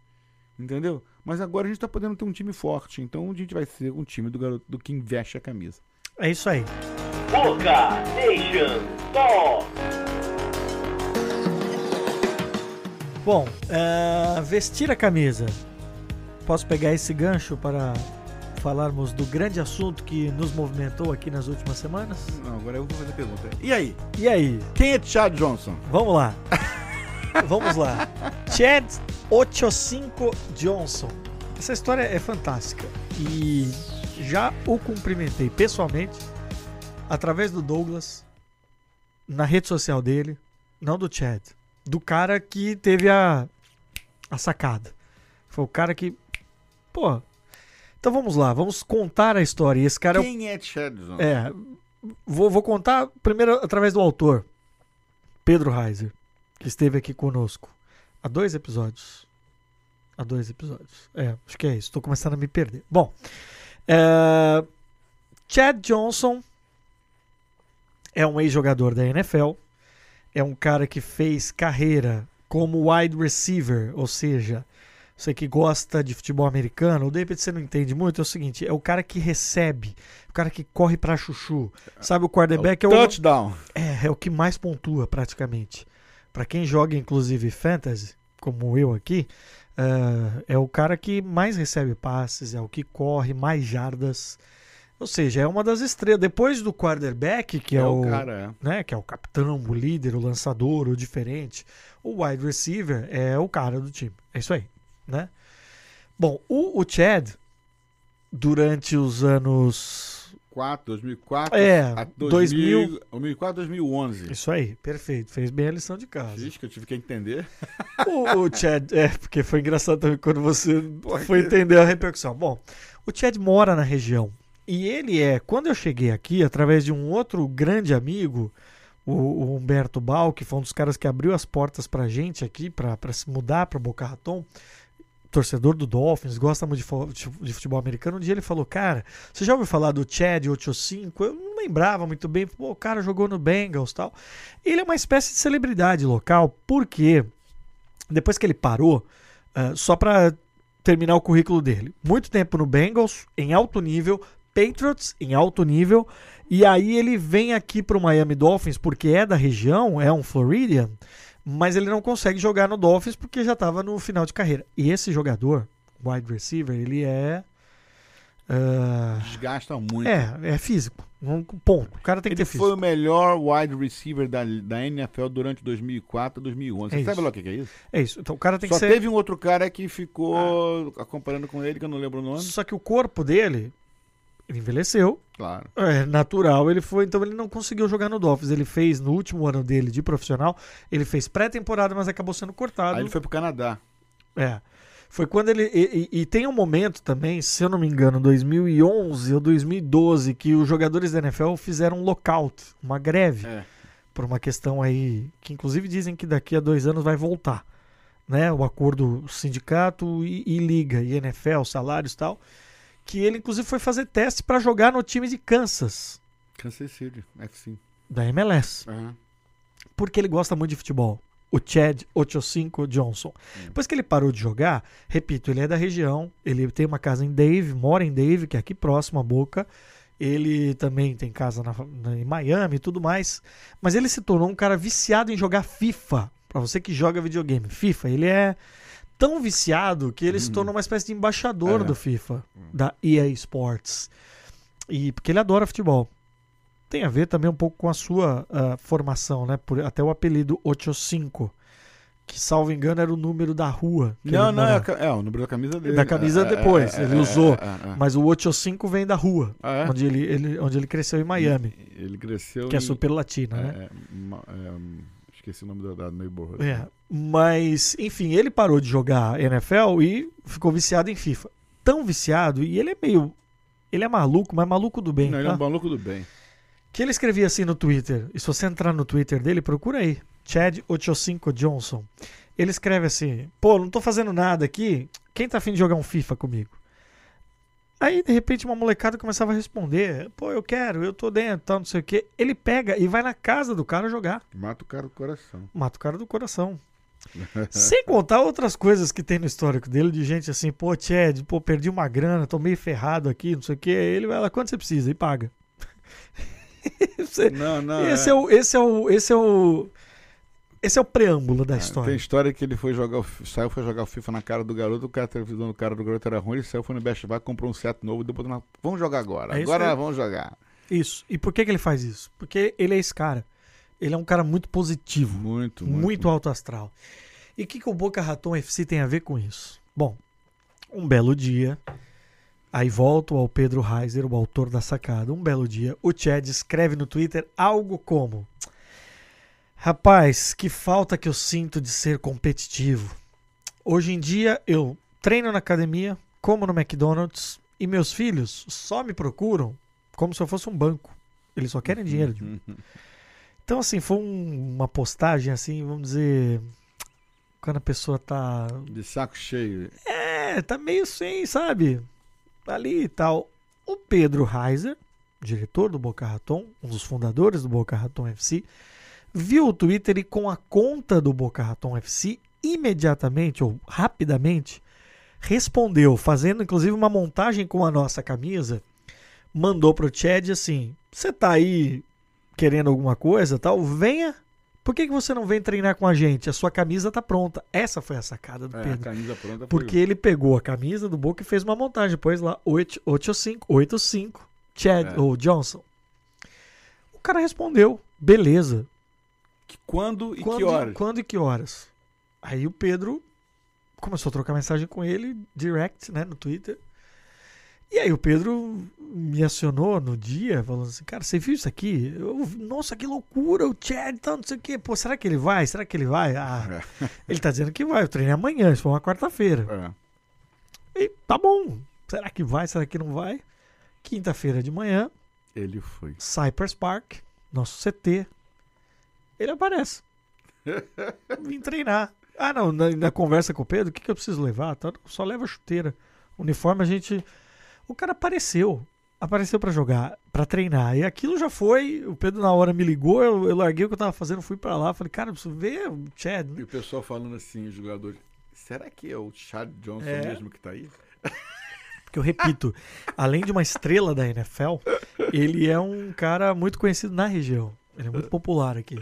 Entendeu? Mas agora a gente está podendo ter um time forte. Então a gente vai ser um time do garoto do que investe a camisa. É isso aí. Boca Nation Talk. Bom, uh, vestir a camisa. Posso pegar esse gancho para falarmos do grande assunto que nos movimentou aqui nas últimas semanas? Não, agora eu vou fazer a pergunta. E aí? E aí? Quem é Chad Johnson? Vamos lá. Vamos lá. Chad 85 Johnson. Essa história é fantástica e já o cumprimentei pessoalmente através do Douglas na rede social dele, não do Chad, do cara que teve a a sacada. Foi o cara que, pô, então vamos lá, vamos contar a história. Esse cara Quem é, o... é Chadson? É, vou, vou contar primeiro através do autor, Pedro Reiser, que esteve aqui conosco há dois episódios. Há dois episódios. É, acho que é isso. Estou começando a me perder. Bom, é... Chad Johnson é um ex-jogador da NFL. É um cara que fez carreira como wide receiver, ou seja, você que gosta de futebol americano, ou de repente você não entende muito, é o seguinte: é o cara que recebe, o cara que corre para chuchu. Sabe, o quarterback é o. Touchdown. É, é o que mais pontua praticamente. Para quem joga, inclusive, fantasy, como eu aqui, uh, é o cara que mais recebe passes, é o que corre mais jardas. Ou seja, é uma das estrelas. Depois do quarterback, que é, é o, cara, é. Né, que é o capitão, o líder, o lançador, o diferente, o wide receiver é o cara do time. É isso aí né? Bom, o, o Chad, durante os anos 4, 2004 é, a 2000, 2004, 2011. Isso aí, perfeito. Fez bem a lição de casa. Diz que eu tive que entender. O, o Chad, é, porque foi engraçado também quando você Porra, foi entender a repercussão. Bom, o Chad mora na região. E ele é, quando eu cheguei aqui, através de um outro grande amigo, o, o Humberto Bal, que foi um dos caras que abriu as portas pra gente aqui, pra, pra se mudar pra Boca Raton, torcedor do Dolphins, gosta muito de futebol americano, um dia ele falou, cara, você já ouviu falar do Chad 85? Eu não lembrava muito bem, pô, o cara jogou no Bengals tal. Ele é uma espécie de celebridade local, porque depois que ele parou, uh, só para terminar o currículo dele, muito tempo no Bengals, em alto nível, Patriots em alto nível, e aí ele vem aqui para o Miami Dolphins, porque é da região, é um Floridian, mas ele não consegue jogar no Dolphins porque já estava no final de carreira. E esse jogador, wide receiver, ele é Ah, Desgasta muito. é, é físico. Um ponto. O cara tem que Ele ter foi físico. o melhor wide receiver da, da NFL durante 2004 2011. É Você sabe isso. lá o que é isso? É isso. Então o cara tem Só que ser. teve um outro cara que ficou acompanhando com ele, que eu não lembro o nome. Só que o corpo dele ele envelheceu. Claro. É natural, ele foi, então ele não conseguiu jogar no Dolphins. Ele fez no último ano dele de profissional, ele fez pré-temporada, mas acabou sendo cortado. Aí ele foi pro Canadá. É. Foi quando ele. E, e- e tem um momento também, se eu não me engano, 2011 ou 2012, que os jogadores da NFL fizeram um lockout, uma greve, É. por uma questão aí. Que inclusive dizem que daqui a dois anos vai voltar. Né? O acordo sindicato e, e liga, e NFL, salários e tal. Que ele, inclusive, foi fazer teste para jogar no time de Kansas, Kansas City, FC. da MLS. Aham. porque ele gosta muito de futebol. O Chad Ochocinco Johnson. Depois que ele parou de jogar, repito, ele é da região, ele tem uma casa em Dave, mora em Dave, que é aqui próximo a Boca. Ele também tem casa na- na- em Miami e tudo mais. Mas ele se tornou um cara viciado em jogar FIFA. Pra você que joga videogame. FIFA, ele é tão viciado que ele se tornou uma espécie de embaixador É. do FIFA, da EA Sports. E porque ele adora futebol tem a ver também um pouco com a sua ah, formação, né? Por, até o apelido 85, que salvo engano era o número da rua. Não, não, é, é o número da camisa dele. Da camisa É, é, depois, é, ele é, usou. é, é, é. Mas o 85 vem da rua, Ah, é? onde, ele, ele- onde ele cresceu em Miami, Ele cresceu que é em- super latina, é, né? é, é, hum, esqueci o nome da, da neighborhood. É. Mas, enfim, ele parou de jogar NFL e ficou viciado em FIFA. Tão viciado, e ele é meio. Ele é maluco, mas maluco do bem. Não, ele é tá? um maluco do bem. Que ele escrevia assim no Twitter. E se você entrar no Twitter dele, procura aí. Chad 85 Johnson. Ele escreve assim: Pô, não tô fazendo nada aqui. Quem tá afim de jogar um FIFA comigo? Aí, de repente, uma molecada começava a responder: Pô, eu quero, eu tô dentro, tal, não sei o quê. Ele pega e vai na casa do cara jogar. Mata o cara do coração. Mata o cara do coração. Sem contar outras coisas que tem no histórico dele, de gente assim, pô, Chad, pô, perdi uma grana, tô meio ferrado aqui, não sei o quê. Ele vai lá, quanto você precisa? E paga. Você- Não, não. esse é. o esse é o esse é o esse é o preâmbulo da Ah, história. Tem história que ele foi jogar, saiu, foi jogar o FIFA na cara do garoto, o cara televisão do cara do garoto era ruim, ele saiu, foi no Best Buy, comprou um set novo, depois na... vamos jogar agora, É agora vamos jogar. Isso. E por que que ele faz isso? Porque ele é esse cara. Ele é um cara muito positivo, Muito, muito, muito. alto astral. E o que que o Boca Raton FC tem a ver com isso? Bom, um belo dia, aí volto ao Pedro Reiser, o autor da sacada. Um belo dia, o Chad escreve no Twitter algo como: Rapaz, que falta que eu sinto de ser competitivo. Hoje em dia eu treino na academia, como no McDonald's e meus filhos só me procuram como se eu fosse um banco. Eles só querem dinheiro de mim. Então, assim, foi um- uma postagem, assim, vamos dizer. Quando a pessoa tá. De saco cheio. É, tá meio sem, sabe? Ali e tal. O Pedro Reiser, diretor do Boca Raton, um dos fundadores do Boca Raton FC, viu o Twitter e com a conta do Boca Raton FC, imediatamente ou rapidamente, respondeu, fazendo inclusive uma montagem com a nossa camisa, mandou pro Chad assim: Você tá aí querendo alguma coisa tal? Venha. Por que, que você não vem treinar com a gente? A sua camisa tá pronta. Essa foi a sacada do É, a Pedro. camisa pronta Porque ele pegou a camisa do Boca e fez uma montagem. Pôs lá 8- 85, 85, Chad É. ou Johnson. O cara respondeu, beleza. Que- Quando e quando, que horas? Quando e que horas? Aí o Pedro começou a trocar mensagem com ele, direct, né, no Twitter. E aí o Pedro me acionou no dia, falando assim, cara, você viu isso aqui? Eu- nossa, que loucura, o Chad, tá, não sei o quê. Pô, será que ele vai? Será que ele vai? Ah, ele tá dizendo que vai, eu treinei amanhã, isso foi uma quarta-feira. É, E tá bom. Será que vai? Será que não vai? Quinta-feira de manhã, ele foi. Cypress Park, nosso CT. Ele aparece. Vim treinar. Ah, não, na, na conversa com o Pedro, o que, que eu preciso levar? Tá, só leva chuteira. Uniforme a gente. O cara apareceu. Apareceu pra jogar, pra treinar. E aquilo já foi. O Pedro na hora me ligou, eu, eu larguei o que eu tava fazendo, fui pra lá. Falei, cara, preciso ver o Chad. E o pessoal falando assim, os jogadores, será que é o Chad Johnson É. mesmo que tá aí? Porque eu repito, além de uma estrela da NFL, ele é um cara muito conhecido na região. Ele é muito popular aqui.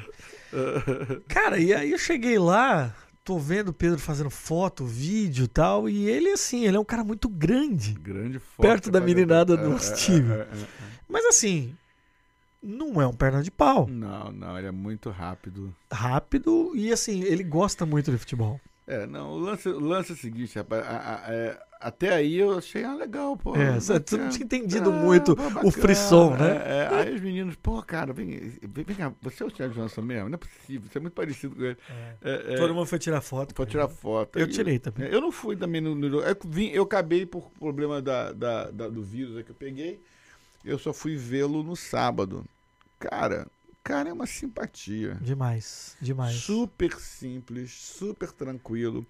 Cara, e aí eu cheguei lá, tô vendo o Pedro fazendo foto, vídeo e tal, e ele, assim, ele é um cara muito grande. Grande forte. Perto da meninada do nosso time. é, é, é. Mas assim, não é um perna de pau. Não, não, ele é muito rápido. Rápido e assim, ele gosta muito de futebol. É, não, o lance, o lance é o seguinte, rapaz. a- a- é, até aí eu achei ah, legal, pô. É, você- não bacana. tinha entendido Ah, muito pô, o bacana, frisson, né? é, é. aí os meninos, pô, cara, vem, vem, vem cá, você é o Thiago Johnson mesmo? Não é possível, você é muito parecido com ele. É, é, Todo mundo foi tirar foto. Pode tirar foto. Eu tirei também. Eu não fui também no, no. Eu, vim, eu acabei por problema da, da- da- do vírus que eu peguei. Eu só fui vê-lo no sábado. Cara, cara é uma simpatia. Demais, demais. Super simples, super tranquilo.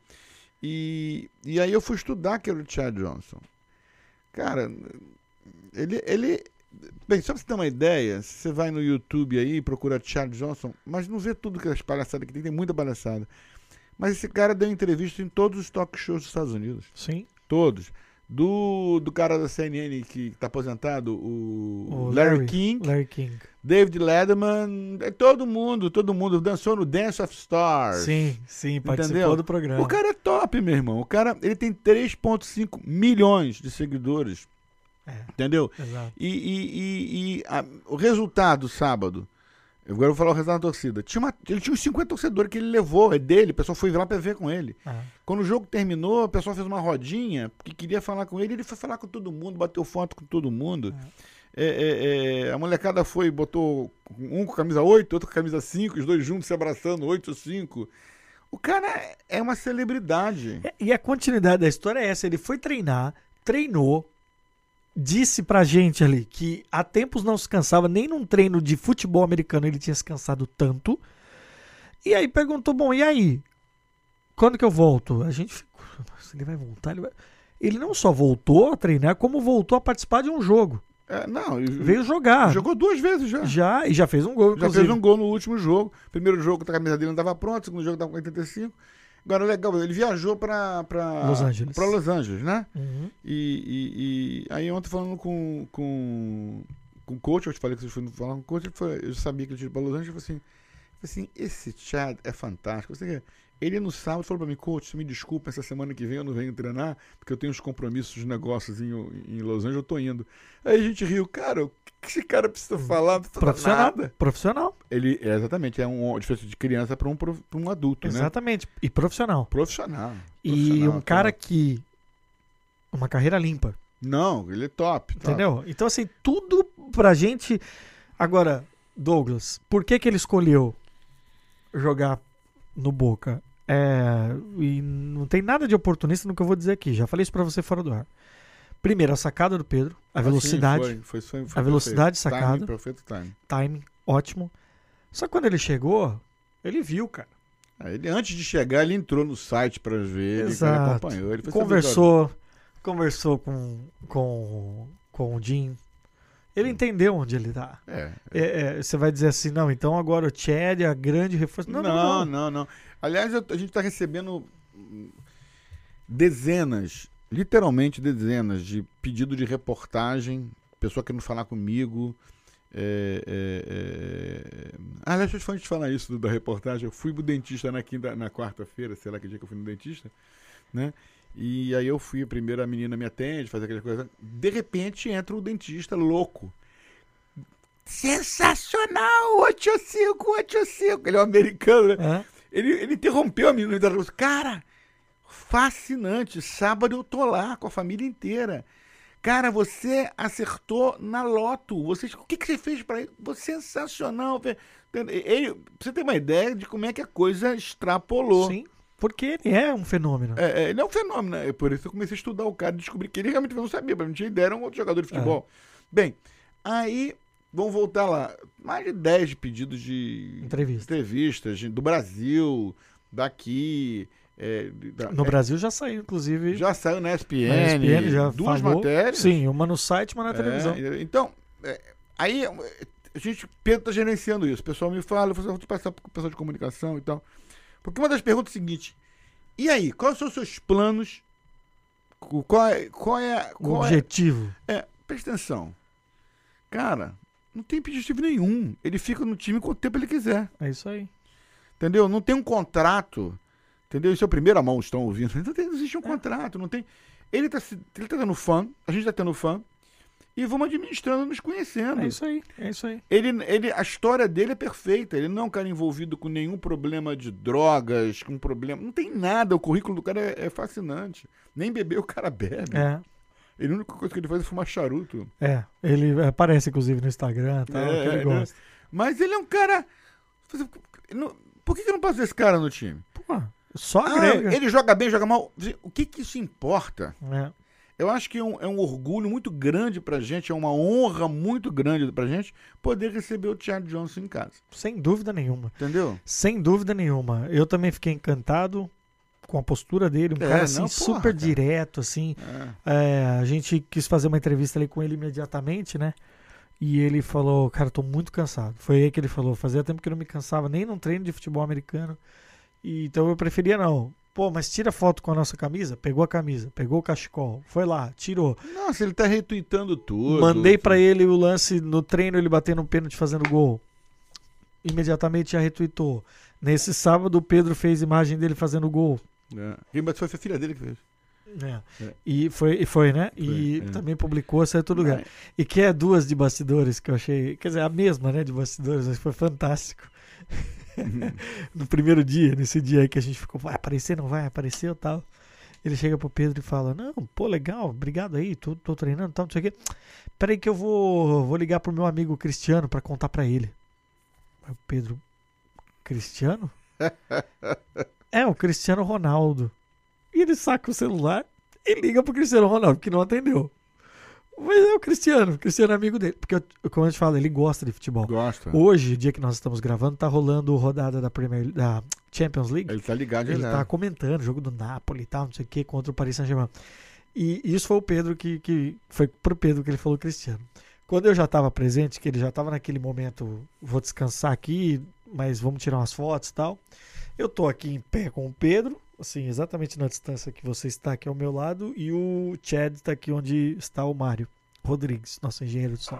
E, e aí eu fui estudar o Chad Johnson. Cara, ele, ele. Bem, só pra você ter uma ideia, você vai no YouTube aí procura Chad Johnson, mas não vê tudo que as palhaçadas que tem, tem muita palhaçada. Mas esse cara deu entrevista em todos os talk shows dos Estados Unidos. Sim. Todos. Do, do cara da CNN que tá aposentado, o, O Larry, Larry. King, Larry King. David Letterman, é todo mundo, todo mundo dançou no Dance of Stars. Sim, sim, participou Entendeu? do programa. O cara é top, meu irmão. O cara, ele tem 3.5 milhões de seguidores, É, entendeu? exato. E, e- e- e a- o resultado sábado, agora eu vou falar o resultado da torcida. Tinha uma, ele tinha uns 50 torcedores que ele levou, é dele, o pessoal foi lá pra ver com ele. Ah, Quando o jogo terminou, o pessoal fez uma rodinha que queria falar com ele, ele foi falar com todo mundo, bateu foto com todo mundo. É, é, é, a molecada foi, botou um com camisa 8, outro com camisa 5, os dois juntos se abraçando, 8 ou 5. O cara é- é uma celebridade. E a continuidade da história é essa: ele foi treinar, treinou, disse pra gente ali que há tempos não se cansava, nem num treino de futebol americano ele tinha se cansado tanto. E aí perguntou: bom, e aí? Quando que eu volto? A gente ficou. "Nossa, Ele vai voltar? Ele, vai... ele não só voltou a treinar, como voltou a participar de um jogo. É, não, Veio jogar. jogou duas vezes já. Já, Já, e já fez um gol, inclusive. fez um gol no último jogo. Primeiro jogo a camisa dele não estava pronta, segundo jogo estava com 85. Agora, legal, ele viajou para Los Angeles. Para Los Angeles, né? Uhum. E, e- e aí ontem falando com, com, com o coach, eu te falei que vocês foram falar com o coach, eu sabia que ele tinha ido para Los Angeles, eu falei assim, eu falei assim, esse Chad é fantástico. Você, ele no sábado falou para mim, coach, me desculpa, essa semana que vem eu não venho treinar, porque eu tenho uns compromissos de negócios em, em Los Angeles, eu tô indo. Aí a gente riu, cara, o que esse cara precisa falar? Precisa Profissional. nada. Profissional. Ele, é, exatamente, é um diferença de criança para um, pra um adulto, né? Exatamente. E profissional. Profissional. E Profissional, um cara top. que. Uma carreira limpa. Não, ele é top. top. Entendeu? Então, assim, tudo pra gente. Agora, Douglas, por que, que ele escolheu jogar no Boca? É, e não tem nada de oportunista no que eu vou dizer aqui. Já falei isso pra você fora do ar. Primeiro, a sacada do Pedro, a Ah, sim, velocidade, foi, foi, foi, a velocidade perfeito. sacada. Timing, perfeito time. timing, ótimo. Só que quando ele chegou, ele viu, cara. Aí ele, antes de chegar, ele entrou no site pra ver, ele, ele Exato. acompanhou. Ele Conversou, conversou com, com, com o Jim. Ele entendeu onde ele tá. É. É, é, você vai dizer assim, não, então agora o Chad é a grande reforço. Não, Não, não, não, não. Aliás, a gente está recebendo hum, dezenas, literalmente dezenas, de pedido de reportagem, pessoa querendo falar comigo. É, é, é... Ah, aliás, deixa eu te falar isso do- da reportagem. Eu fui pro dentista na, quinta, na quarta-feira, sei lá que dia que eu fui no dentista, né? E aí eu fui, a primeira menina me atende, faz aquela coisa. De repente entra o dentista louco. Sensacional! 85, 85! Ele é um americano, né? Hã? Ele, ele interrompeu a menina e falou: Cara, fascinante. Sábado eu tô lá com a família inteira. Cara, você acertou na loto. Você, o que, que você fez para ele? Sensacional. velho." Ele, pra você ter uma ideia de como é que a coisa extrapolou. Sim, porque ele é um fenômeno. É, é, ele é um fenômeno, né? É por isso que eu comecei a estudar o cara e descobri que ele realmente não sabia. Pra mim, tinha ideia, era um outro jogador de futebol. Bem, aí, vamos voltar lá. Mais de 10 pedidos de Entrevista. entrevistas do Brasil, daqui. é, da- No é, Brasil já saiu, inclusive. já saiu na ESPN, na ESPN já duas falou. matérias. Sim, uma no site, uma na É, televisão. então, é, aí a gente, Pedro tá gerenciando isso. O pessoal me fala, eu vou passar pro pessoal de comunicação e tal. Porque uma das perguntas é a seguinte: e aí, quais são os seus planos? Qual é. Qual é, O qual é, objetivo. é, presta atenção. Cara, não tem objetivo nenhum. Ele fica no time quanto tempo ele quiser. É isso aí. Entendeu? Não tem um contrato Entendeu? Isso é o primeira mão, estão ouvindo. Então tem, existe um contrato, não tem. Ele tá, ele tá tendo fã, a gente tá tendo fã, e vamos administrando, nos conhecendo. É isso aí, é isso aí. Ele, ele, a história dele é perfeita. Ele não é um cara envolvido com nenhum problema de drogas, com problema. Não tem nada. O currículo do cara é, é fascinante. Nem beber o cara bebe. É. Ele, a única coisa que ele faz é fumar charuto. É, ele aparece inclusive no Instagram tal, É, que ele né? gosta. Mas ele é um cara. Por que, que eu não posso esse cara no time? Pô, só Ah, ele joga bem, joga mal. O que, que isso importa? É. Eu acho que é um, é um orgulho muito grande pra gente, é uma honra muito grande pra gente poder receber o Thiago Johnson em casa. Sem dúvida nenhuma. Entendeu? Sem dúvida nenhuma. Eu também fiquei encantado com a postura dele, um É, cara assim, não, porra, super cara. direto, assim. É. É, a gente quis fazer uma entrevista ali com ele imediatamente, né? E ele falou, cara, tô muito cansado. Foi aí que ele falou, fazia tempo que eu não me cansava nem num treino de futebol americano. E, então eu preferia não. Pô, mas tira foto com a nossa camisa? Pegou a camisa, pegou o cachecol, foi lá, tirou. Nossa, ele tá retweetando tudo. Mandei pra ele o lance no treino, ele batendo um pênalti fazendo gol. Imediatamente já retweetou. Nesse sábado o Pedro fez imagem dele fazendo gol. É. Quem bateu foi a filha dele que fez. É. É. E foi, e foi, né? e Foi, é. também publicou, saiu todo lugar. E que é duas de bastidores que eu achei. Quer dizer, a mesma, né? De bastidores, mas foi fantástico. no primeiro dia, nesse dia aí que a gente ficou, vai aparecer, não vai aparecer ou tal. Ele chega pro Pedro e fala: Não, pô, legal, obrigado aí, tô, tô treinando e tal, não sei o quê. Peraí que eu vou, vou ligar pro meu amigo Cristiano pra contar pra ele. Aí o Pedro, Cristiano? é, o Cristiano Ronaldo. E ele saca o celular e liga pro Cristiano Ronaldo, que não atendeu. Mas é o Cristiano, o Cristiano é amigo dele. Porque, como a gente fala, ele gosta de futebol. Gosta. Hoje, dia que nós estamos gravando, tá rolando rodada da Premier da Champions League. Ele tá ligado Ele já. tá comentando o jogo do Napoli e tal, não sei o que, contra o Paris Saint-Germain. E isso foi o Pedro que, que. Foi pro Pedro que ele falou Cristiano. Quando eu já tava presente, que ele já tava naquele momento, vou descansar aqui, mas vamos tirar umas fotos e tal. Eu tô aqui em pé com o Pedro, assim, exatamente na distância que você está aqui ao meu lado, e o Chad tá aqui onde está o Mário Rodrigues, nosso engenheiro de som.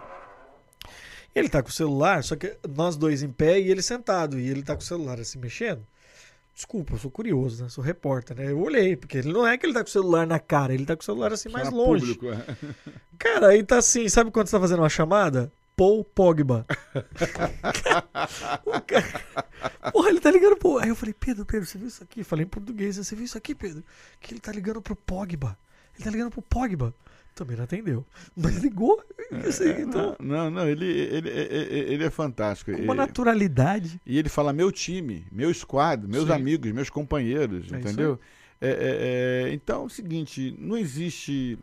Ele tá com o celular, só que nós dois em pé e ele sentado, e ele tá com o celular assim mexendo. Desculpa, eu sou curioso, né? Sou repórter, né? Eu olhei, porque ele não é que ele tá com o celular na cara, ele tá com o celular assim mais Chama longe. público, é. Cara, aí tá assim, sabe quando você tá fazendo uma chamada? Paul Pogba. O cara- Porra, ele tá ligando pro. Aí eu falei, Pedro, Pedro, você viu isso aqui? Falei em português, você viu isso aqui, Pedro? Que ele tá ligando pro Pogba. Ele tá ligando pro Pogba. Também não atendeu. Mas ligou. e assim, então, Não, não, ele, ele, ele, ele é fantástico. com uma E- naturalidade. E ele fala meu time, meu squad, meus Sim. amigos, meus companheiros, É entendeu? É, é, é, então é o seguinte, não existe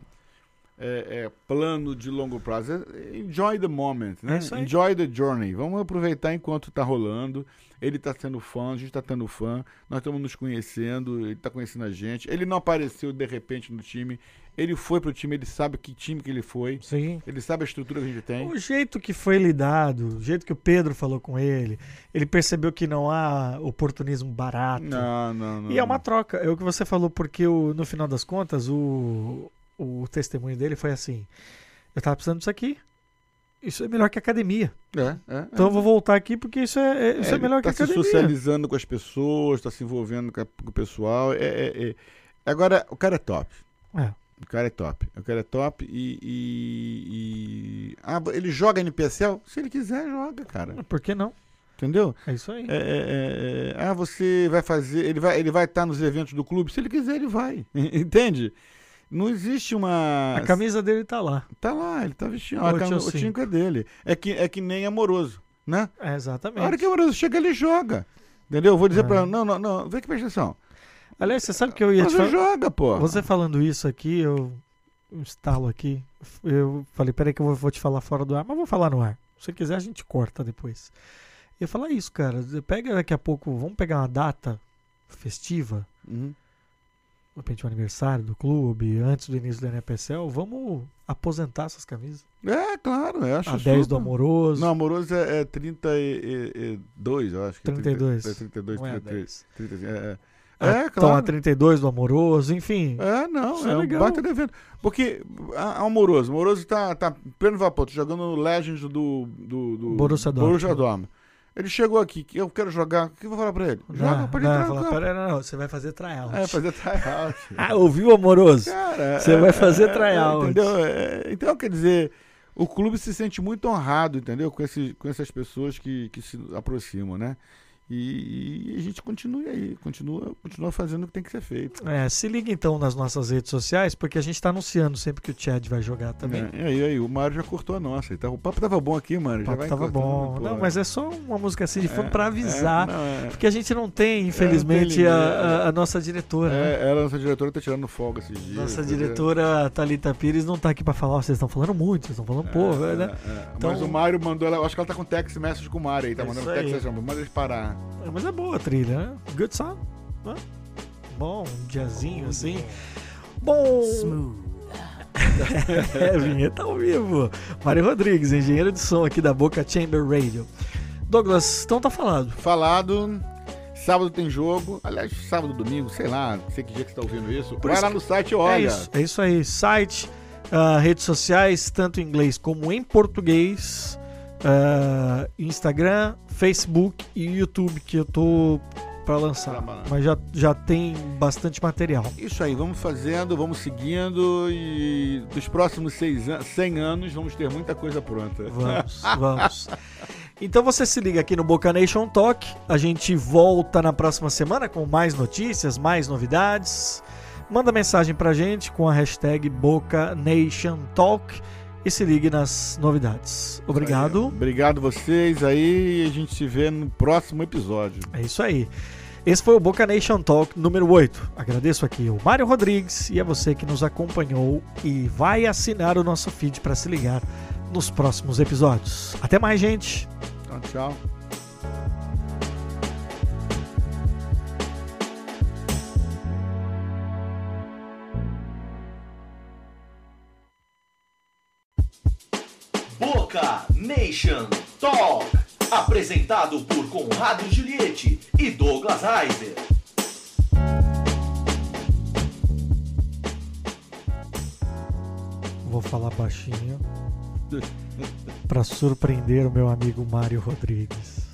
é, é, plano de longo prazo. É, enjoy the moment, É né? aí. enjoy the journey. Vamos aproveitar enquanto tá rolando. Ele tá sendo fã, a gente tá tendo fã, nós estamos nos conhecendo, ele tá conhecendo a gente. Ele não apareceu de repente no time, ele foi pro time, ele sabe que time que ele foi, Sim. ele sabe a estrutura que a gente tem. O jeito que foi lidado, o jeito que o Pedro falou com ele, ele percebeu que não há oportunismo barato. Não, não, não. E é uma troca, é o que você falou, porque o- no final das contas, o, o testemunho dele foi assim: eu tava precisando disso aqui. Isso é melhor que academia. É, é, Então é. eu vou voltar aqui porque isso é, é- isso é, melhor que tá se academia. socializando com as pessoas, tá se envolvendo com, a- com o pessoal. É, é- Agora, o cara é top. É. O cara é top. O cara é top e. e- e- Ah, ele joga NPSL? Se ele quiser, joga, cara. Por que não? Entendeu? É isso aí. É, é- é- Ah, você vai fazer. Ele vai ele vai estar nos eventos do clube. Se ele quiser, ele vai. Entende? Não existe uma. A camisa dele tá lá. Tá lá, ele tá vestindo. O A cam- O tinco é dele. É que, é que nem amoroso, né? É, A exatamente. hora que o amoroso chega, ele joga. Entendeu? Eu vou dizer É. pra ela, não, não, não, vem aqui presta atenção. Aliás, você sabe que eu ia te Você falar. joga, pô. Você falando isso aqui, eu um estalo aqui. Eu falei, peraí que eu vou, vou te falar fora do ar, mas vou falar no ar. Se você quiser, a gente corta depois. Eu ia falar isso, cara. Pega daqui a pouco, vamos pegar uma data festiva, Uhum. De repente o aniversário do clube, antes do início do NPSL, vamos aposentar essas camisas. É, claro, eu acho A 10 do super. amoroso. Não, amoroso é, é 32, eu acho. Que 32. É 32, não é a 33. 10. 30, é, é. Ah, É, Então a claro. 32 do amoroso, enfim. É, não, Isso é, é um legal. baita de evento. Porque a, a Amoroso, Amoroso tá, tá pleno vapor, tá jogando no Legends do, do, do Borussia Dortmund. Dortmund. Ele chegou aqui, eu quero jogar. O que eu vou falar pra ele? Joga, não, pode não, entrar fala, pera, não, você vai fazer tryout. É, fazer tryout. Ah, ouviu, amoroso? Cara, Você é- vai fazer é- tryout. Entendeu? É, então, quer dizer, o clube se sente muito honrado, entendeu? Com, esse, com essas pessoas que, que se aproximam, né? E, e a gente continua aí, continua, continua fazendo o que tem que ser feito. É, se liga então nas nossas redes sociais, porque a gente tá anunciando sempre que o Chad vai jogar também. É, e aí, aí, o Mário já cortou a nossa. Então, o papo tava bom aqui, Mário. O papo tava bom. Não, mas é só uma música assim de fundo É, pra avisar. é, não, é. Porque a gente não tem, infelizmente, limite, a, é. a- a nossa diretora. né? É, ela, nossa diretora, tá tirando folga esses dias. Nossa entendeu? diretora Thalita Pires não tá aqui pra falar, vocês estão falando muito, vocês estão falando pouco, É, né? é, é. Então- Mas o Mário mandou ela, acho que ela tá com text message com o Mário aí, tá É mandando text message, manda eles parar. É, Mas é boa a trilha, né? Good song. né? Bom, um diazinho assim. Bom. é, vinheta ao vivo. Mário Rodrigues, engenheiro de som aqui da Boca Chamber Radio. Douglas, então tá falado. Falado. Sábado tem jogo. Aliás, sábado, domingo, sei lá, não sei que dia que você tá ouvindo isso. Por Vai isso lá no site e olha. É isso, é isso aí. Site, ah, redes sociais, tanto em inglês como em português. Ah, Instagram, Facebook e YouTube que eu tô pra lançar. Mas já, já tem bastante material. Isso aí, vamos fazendo, vamos seguindo e dos próximos seis an 100 anos vamos ter muita coisa pronta. Vamos, vamos. Então você se liga aqui no Boca Nation Talk. A gente volta na próxima semana com mais notícias, mais novidades. Manda mensagem pra gente com a hashtag Boca Nation Talk e se ligue nas novidades. Obrigado. Obrigado vocês aí e a gente se vê no próximo episódio. É isso aí. Esse foi o Boca Nation Talk número 8. Agradeço aqui o Mário Rodrigues e a você que nos acompanhou e vai assinar o nosso feed para se ligar nos próximos episódios. Até mais, gente. Então, tchau. Boca Nation Talk. Apresentado por Conrado Juliette e Douglas Heiser. Vou falar baixinho para surpreender o meu amigo Mário Rodrigues,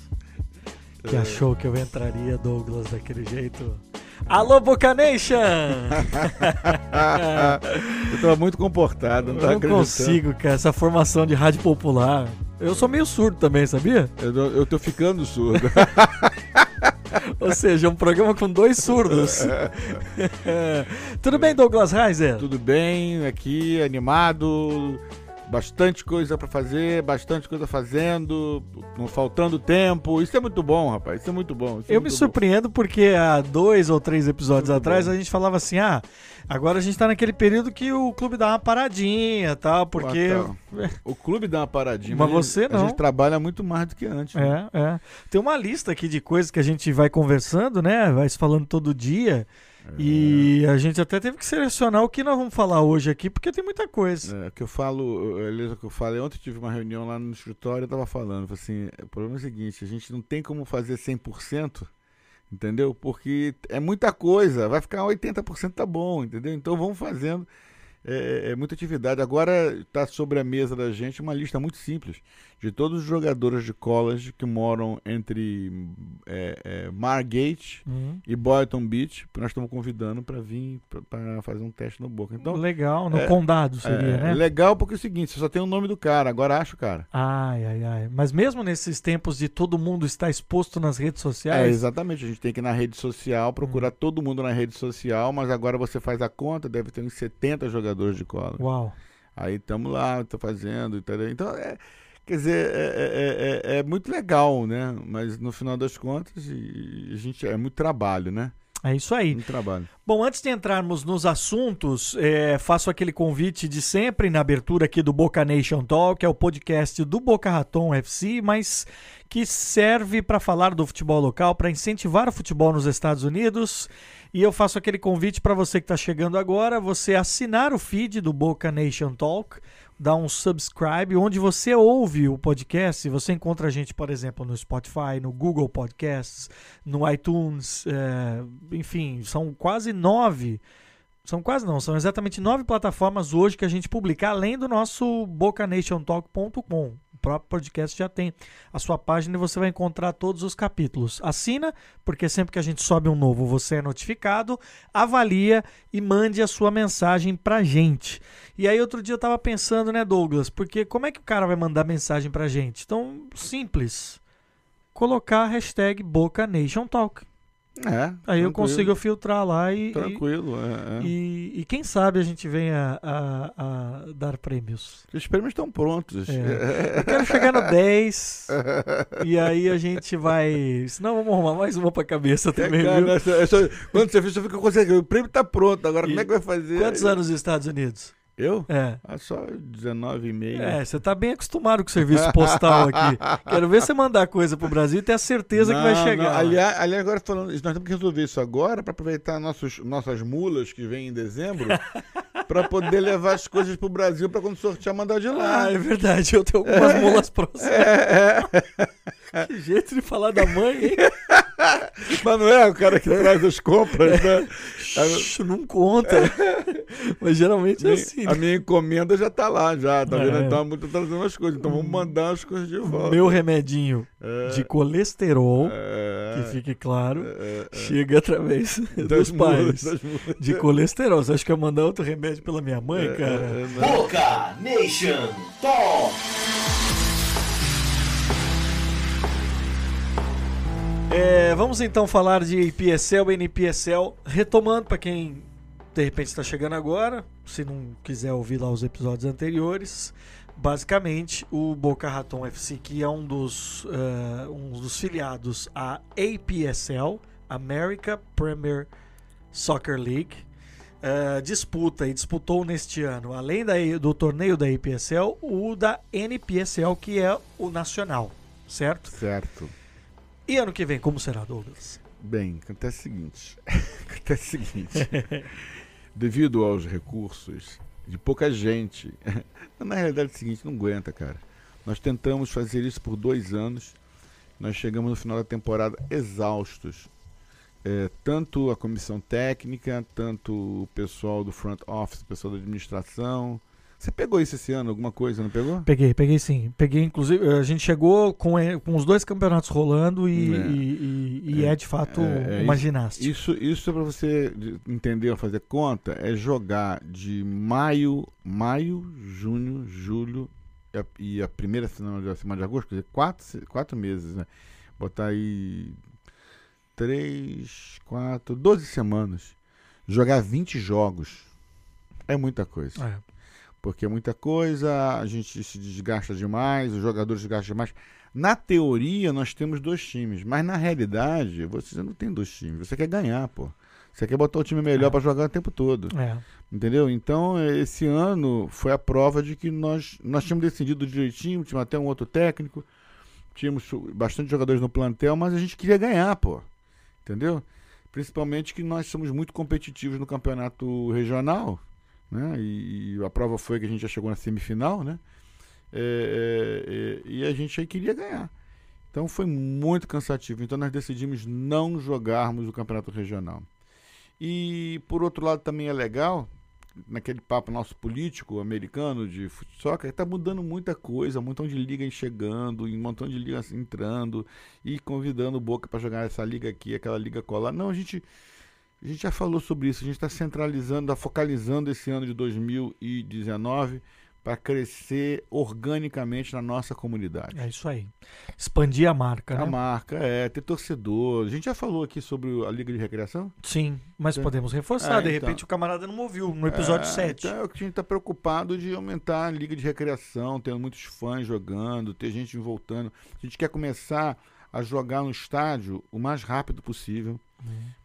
que achou que eu entraria Douglas daquele jeito. Alô, Boca Nation! Eu tava muito comportado, não Eu não consigo, cara, essa formação de rádio popular. Eu sou meio surdo também, sabia? Eu, tô- eu tô ficando surdo. Ou seja, um programa com dois surdos. Tudo bem, Douglas Reiser? Tudo bem, aqui, animado, bastante coisa pra fazer, bastante coisa fazendo, não faltando tempo. Isso é muito bom, rapaz. Isso é muito bom. é Eu me muito bom. surpreendo porque há dois ou três episódios atrás bom. a gente falava assim: ah, agora a gente tá naquele período que o clube dá uma paradinha tal, porque. Ah, tá. O clube dá uma paradinha, Mas a gente- você A não. gente trabalha muito mais do que antes. né? É, é. Tem uma lista aqui de coisas que a gente vai conversando, né? Vai se falando todo dia. E a gente até teve que selecionar o que nós vamos falar hoje aqui, porque tem muita coisa. É, que eu falo, Elisa, que eu falei, ontem tive uma reunião lá no escritório, eu tava falando, assim, o problema é o seguinte, a gente não tem como fazer 100%, entendeu? Porque é muita coisa, vai ficar 80% tá bom, entendeu? Então vamos fazendo, é, é muita atividade. Agora está sobre a mesa da gente uma lista muito simples de todos os jogadores de college que moram entre é, é, Margate Hum, e Boynton Beach, nós estamos convidando para vir para fazer um teste no Boca. Então, Legal, no é, condado seria, é, né? legal porque é o seguinte, você só tem o nome do cara, agora acha o cara. Ai, ai, ai. Mas mesmo nesses tempos de todo mundo estar exposto nas redes É, sociais, exatamente. A gente tem que ir na rede social, procurar Hum. todo mundo na rede social, mas agora você faz a conta, deve ter uns 70 jogadores de cola. uau. Aí estamos lá, tô fazendo, entendeu? Então, é, quer dizer, é, é- é- é muito legal, né? Mas no final das contas, e- a gente, é muito trabalho, né? É isso aí. Muito trabalho. Bom, antes de entrarmos nos assuntos, é, faço aquele convite de sempre na abertura aqui do Boca Nation Talk, que é o podcast do Boca Raton FC, mas que serve para falar do futebol local, para incentivar o futebol nos Estados Unidos. E eu faço aquele convite para você que está chegando agora, você assinar o feed do Boca Nation Talk, dar um subscribe, onde você ouve o podcast. Você encontra a gente, por exemplo, no Spotify, no Google Podcasts, no iTunes, é, enfim, são quase nove. São quase não, são exatamente nove plataformas hoje que a gente publica, além do nosso bocanationtalk.com. próprio podcast já tem a sua página e você vai encontrar todos os capítulos. Assina, porque sempre que a gente sobe um novo, você é notificado, avalia e mande a sua mensagem pra gente. E aí outro dia eu tava pensando, né, Douglas, porque como é que o cara vai mandar mensagem pra gente? Então, simples. Colocar a hashtag Boca Nation Talk. É. Aí eu consigo filtrar lá e, Tranquilo, é, é. e, e quem sabe a gente venha a, a dar prêmios. Os prêmios estão prontos. É. Eu quero chegar no 10 e aí a gente vai. Senão vamos arrumar mais uma pra cabeça É, também, cara, viu? quando você fez, você fica conseguindo. O prêmio tá pronto. Agora, E como é que vai fazer? Quantos anos nos Estados Unidos? Eu? É. Ah, só 19 e meio. É, você tá bem acostumado com o serviço postal aqui. Quero ver você mandar coisa pro Brasil e ter a certeza que vai Não, chegar. não. Aliás, aliás, agora falando, nós temos que resolver isso agora para aproveitar nossos, nossas mulas que vêm em dezembro para poder levar as coisas pro Brasil para quando sortear mandar de lá. Ah, é verdade, eu tenho algumas mulas próximas. É, é. Que jeito de falar da mãe, hein? Mas não é o cara que traz as compras, né? Shhh, não conta. Mas geralmente é assim. A minha encomenda já tá lá, já, tá É. vendo? Então tô trazendo as coisas. Então vamos mandar as coisas de volta. Meu remedinho É, de colesterol, é, que fique claro, é, é. chega através Das dos mulas, pais. De colesterol. Você acha que eu ia mandar outro remédio pela minha mãe, É, cara? é. Boca Nation Talk. É, vamos então falar de IPSL, NPSL, retomando para quem de repente está chegando agora, se não quiser ouvir lá os episódios anteriores. Basicamente, o Boca Raton FC, que é um dos, eh, um dos filiados à APSL, America Premier Soccer League, eh, disputa e disputou neste ano, além da, do torneio da APSL, o da NPSL, que é o nacional, certo? Certo. E ano que vem, como será, Douglas? Bem, acontece o seguinte. acontece o seguinte. Devido aos recursos de pouca gente, na realidade é o seguinte, não aguenta, cara. Nós tentamos fazer isso por dois anos. Nós chegamos no final da temporada exaustos. É, tanto a comissão técnica, tanto o pessoal do front office, o pessoal da administração. Você pegou isso esse ano, alguma coisa, não pegou? Peguei, peguei sim. Peguei, inclusive, a gente chegou com, com os dois campeonatos rolando e É. e- e- e é, de fato É, é uma isso- ginástica. Isso, isso para você de- entender, fazer conta, é jogar de maio, maio, junho, julho e a, e a primeira semana de, semana de agosto, quer dizer, quatro, quatro meses, né? Botar aí três, quatro, doze semanas. Jogar 20 jogos. É muita coisa. É. Porque é muita coisa, a gente se desgasta demais, os jogadores se desgastam demais. Na teoria, nós temos dois times, mas na realidade, você não tem dois times. Você quer ganhar, pô. Você quer botar o time melhor É. pra jogar o tempo todo. É. Entendeu? Então, esse ano foi a prova de que nós, nós tínhamos decidido direitinho, tínhamos até um outro técnico, tínhamos bastante jogadores no plantel, mas a gente queria ganhar, pô. Entendeu? Principalmente que nós somos muito competitivos no campeonato regional, né? E, e a prova foi que a gente já chegou na semifinal, né? É, é, é, e a gente aí queria ganhar. Então foi muito cansativo. Então nós decidimos não jogarmos o campeonato regional. E por outro lado também é legal, naquele papo nosso político americano de futsal, está mudando muita coisa, um montão de liga chegando, um montão de ligas entrando e convidando o Boca para jogar essa liga aqui, aquela liga colar. Não, a gente a gente já falou sobre isso, a gente está centralizando, está focalizando esse ano de 2019 para crescer organicamente na nossa comunidade. É isso aí. Expandir a marca, A né? marca é ter torcedor. A gente já falou aqui sobre a Liga de Recreação? Sim, mas É. podemos reforçar. É, de então. repente o camarada não ouviu no episódio É, 7. Então é a gente está preocupado de aumentar a liga de recreação, tendo muitos fãs jogando, ter gente voltando. A gente quer começar a jogar no estádio o mais rápido possível,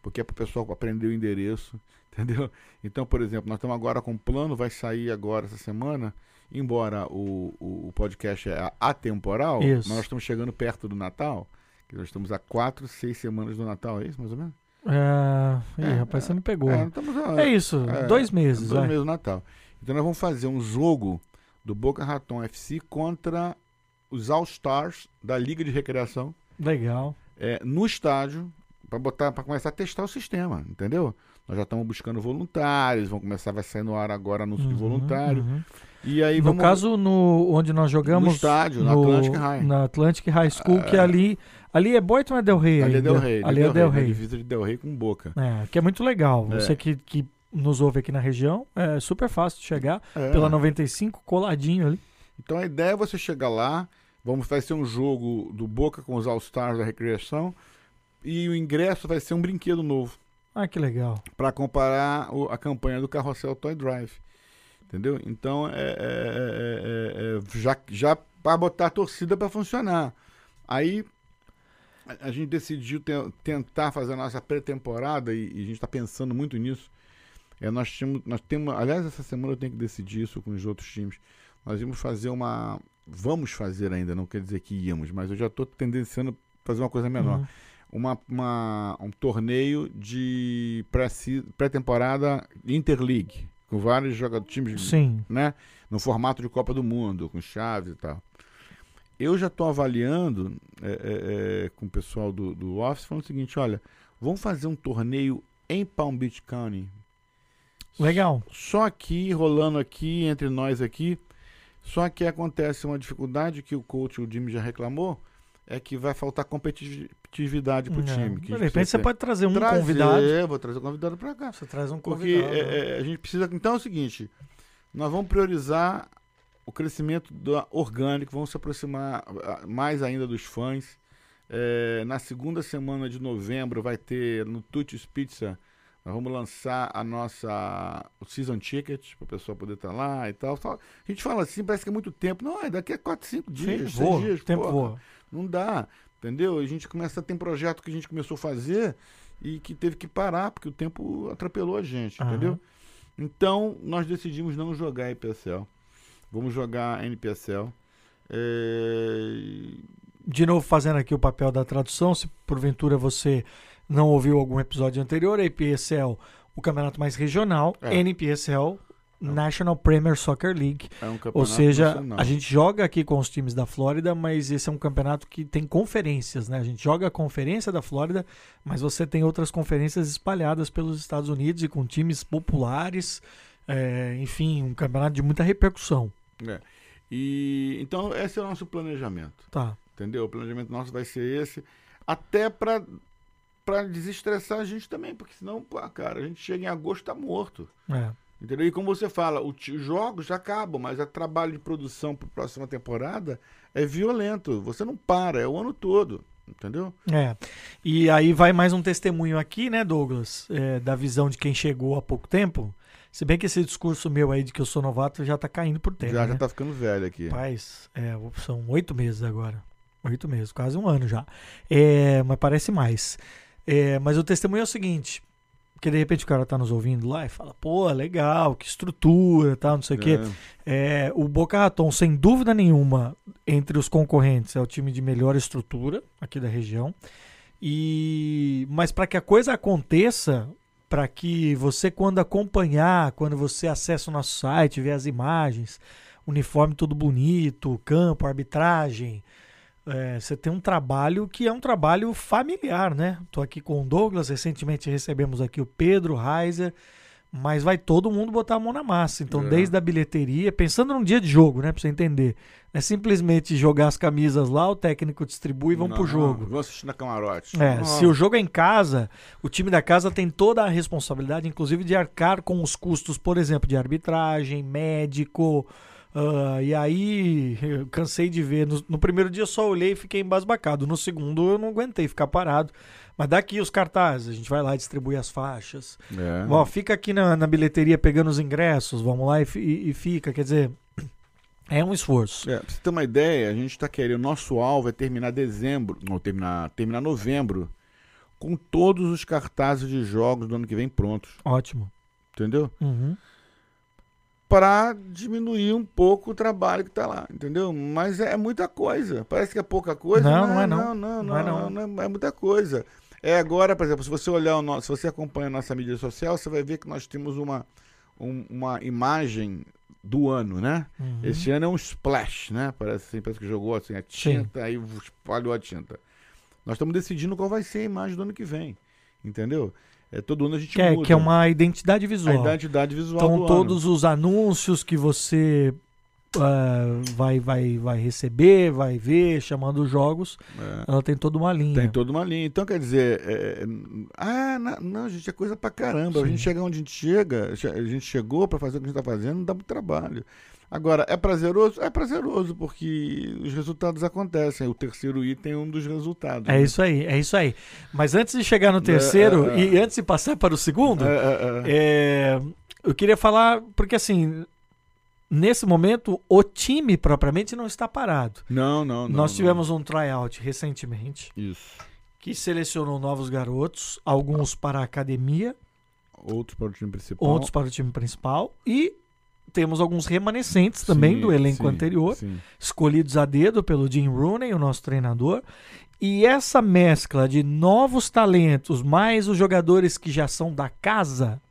porque é para o pessoal aprender o endereço, entendeu? Então, por exemplo, nós estamos agora com um plano, vai sair agora essa semana, embora o, o, o podcast é atemporal, Isso. nós estamos chegando perto do Natal, que nós estamos a quatro, seis semanas do Natal, é isso mais ou menos? É... Ih, É, rapaz, você me pegou. É, É, nós estamos a- isso, é, dois meses. Dois meses do Natal. Então nós vamos fazer um jogo do Boca Raton FC contra os All Stars da Liga de Recreação Legal. é, no estádio para botar para começar a testar o sistema, entendeu? Nós já estamos buscando voluntários, vão começar, vai sair no ar agora anúncio de Uhum, voluntário. uhum. E aí No vamos caso, no, onde nós jogamos. no estádio, no Atlantic High. Na Atlantic High School, que ali. Ali é Boyton ou é Del Rey? Ali é? Del Rey. Ali é Del na Rey. divisa de Del Rey com Boca. É, que é muito legal. É. Você que, que nos ouve aqui na região, é super fácil de chegar. É. Pela 95, coladinho ali. Então a ideia é você chegar lá, vamos vai ser um jogo do Boca com os All-Stars da recreação e o ingresso vai ser um brinquedo novo Ah, que legal. para comparar o- a campanha do Carrossel Toy Drive. Entendeu? Então é, é- é- é- é- já já para botar a torcida para funcionar. Aí a, a gente decidiu te- tentar fazer a nossa pré-temporada e, e a gente está pensando muito nisso. É, nós, tínhamos, nós temos, aliás, essa semana eu tenho que decidir isso com os outros times. Nós íamos fazer uma. Vamos fazer ainda, não quer dizer que íamos, mas eu já estou tendenciando a fazer uma coisa menor. Uhum. Uma, uma- um torneio de pré- pré-temporada Interleague, com vários jogadores, times Sim. né? No formato de Copa do Mundo, com chaves e tal. Eu já estou avaliando é, é, é, com o pessoal do, do Office, falando o seguinte: olha, vamos fazer um torneio em Palm Beach County. Legal. Só aqui, rolando aqui, entre nós aqui. Só que acontece uma dificuldade que o coach, o Jimmy já reclamou, é que vai faltar competitividade pro É. time. Que De repente você ter. pode trazer um Trazer, convidado. Vou trazer um convidado para cá. Você traz um Porque convidado. né? é, é, a gente precisa. Então é o seguinte: nós vamos priorizar o crescimento do orgânico, vamos se aproximar ah, mais ainda dos fãs. É, na segunda semana de novembro vai ter no Tutis Pizza. Nós vamos lançar a nossa o season ticket para o pessoal poder estar lá e tal. A gente fala assim, parece que é muito tempo. Não, é daqui a 4, 5 Sim, dias, 6 voa, dias. tempo porra. voa. Não dá, entendeu? A gente começa a ter projeto que a gente começou a fazer e que teve que parar porque o tempo atropelou a gente, Aham. entendeu? Então nós decidimos não jogar IPSL. Vamos jogar NPSL. É, De novo, fazendo aqui o papel da tradução, se porventura você não ouviu algum episódio anterior, a IPSL, o campeonato mais regional, É. NPSL, National Premier Soccer League. É um campeonato Ou seja, nacional. a gente joga aqui com os times da Flórida, mas esse é um campeonato que tem conferências, né? A gente joga a conferência da Flórida, mas você tem outras conferências espalhadas pelos Estados Unidos e com times populares. é, enfim, um campeonato de muita repercussão. É. E então esse é o nosso planejamento, Tá. entendeu? O planejamento nosso vai ser esse, até para para desestressar a gente também, porque senão, pô, cara, a gente chega em agosto tá morto. É. Entendeu? E como você fala, os jogos já acabam, mas o trabalho de produção para a próxima temporada é violento. Você não para, é o ano todo. Entendeu? É. E aí vai mais um testemunho aqui, né, Douglas? É, da visão de quem chegou há pouco tempo. Se bem que esse discurso meu aí de que eu sou novato já tá caindo por terra. já, né? já tá ficando velho aqui. Rapaz, é, são oito meses agora. Oito meses, quase um ano já. É, mas parece mais. É, mas o testemunho é o seguinte: que de repente o cara tá nos ouvindo lá e fala, pô, legal, que estrutura, tal, não sei o quê. É. É, o Boca Raton, sem dúvida nenhuma, entre os concorrentes, é o time de melhor estrutura aqui da região. E mas para que a coisa aconteça, para que você quando acompanhar, quando você acessa o nosso site, vê as imagens, uniforme todo bonito, campo, arbitragem, é, você tem um trabalho que é um trabalho familiar, né? Tô aqui com o Douglas, recentemente recebemos aqui o Pedro Reiser, mas vai todo mundo botar a mão na massa. Então, É. desde a bilheteria, pensando num dia de jogo, né? Pra você entender. Não é simplesmente jogar as camisas lá, o técnico distribui e vamos Não, pro jogo. Vamos assistir na camarote. É, Não. se o jogo é em casa, o time da casa tem toda a responsabilidade, inclusive, de arcar com os custos, por exemplo, de arbitragem, médico. Ah, e aí, eu cansei de ver. No, no primeiro dia eu só olhei e fiquei embasbacado. No segundo eu não aguentei ficar parado. Mas daqui os cartazes, a gente vai lá distribuir as faixas. É. Ó, fica aqui na, na bilheteria pegando os ingressos, vamos lá e, e- e fica. Quer dizer, é um esforço. É, pra você ter uma ideia, a gente está querendo, nosso alvo é terminar dezembro, não, terminar, terminar novembro, com todos os cartazes de jogos do ano que vem prontos, Ótimo. entendeu? Uhum. Para diminuir um pouco o trabalho que está lá, entendeu? Mas é, muita coisa. Parece que é pouca coisa. Não, não é não. Não, não, Não é não, não. não é, é muita coisa. É agora, por exemplo, se você olhar o nosso, se você acompanha a nossa mídia social, você vai ver que nós temos uma, um- uma imagem do ano, né? Uhum. Esse ano é um splash, né? Parece, assim, parece que jogou assim a tinta, aí espalhou a tinta. Nós estamos decidindo qual vai ser a imagem do ano que vem, entendeu? É, todo ano a gente Que é, muda. que é uma identidade a visual. identidade visual Então, do todos os anúncios que você ah, vai, vai, vai receber, vai ver, chamando os jogos, ano. É. ela tem toda uma linha. Tem toda uma linha. Então, quer dizer, é, é, ah, na- não, gente, é coisa pra caramba. A Sim. gente chegar onde a gente chega, che- a gente chegou pra fazer o que a gente tá fazendo, dá muito trabalho. Agora, é prazeroso? É prazeroso, porque os resultados acontecem. O terceiro item é um dos resultados. É né? isso aí, é isso aí. Mas antes de chegar no terceiro é, é. e antes de passar para o segundo, É, é, é. é, eu queria falar, porque assim, nesse momento, o time propriamente não está parado. Não, não, não. Nós não. tivemos um tryout recentemente Isso. que selecionou novos garotos, alguns para a academia, Outros para o time principal. outros para o time principal e temos alguns remanescentes também Sim, do elenco sim, anterior, Sim. escolhidos a dedo pelo Jim Rooney, o nosso treinador. E essa mescla de novos talentos, mais os jogadores que já são da casa,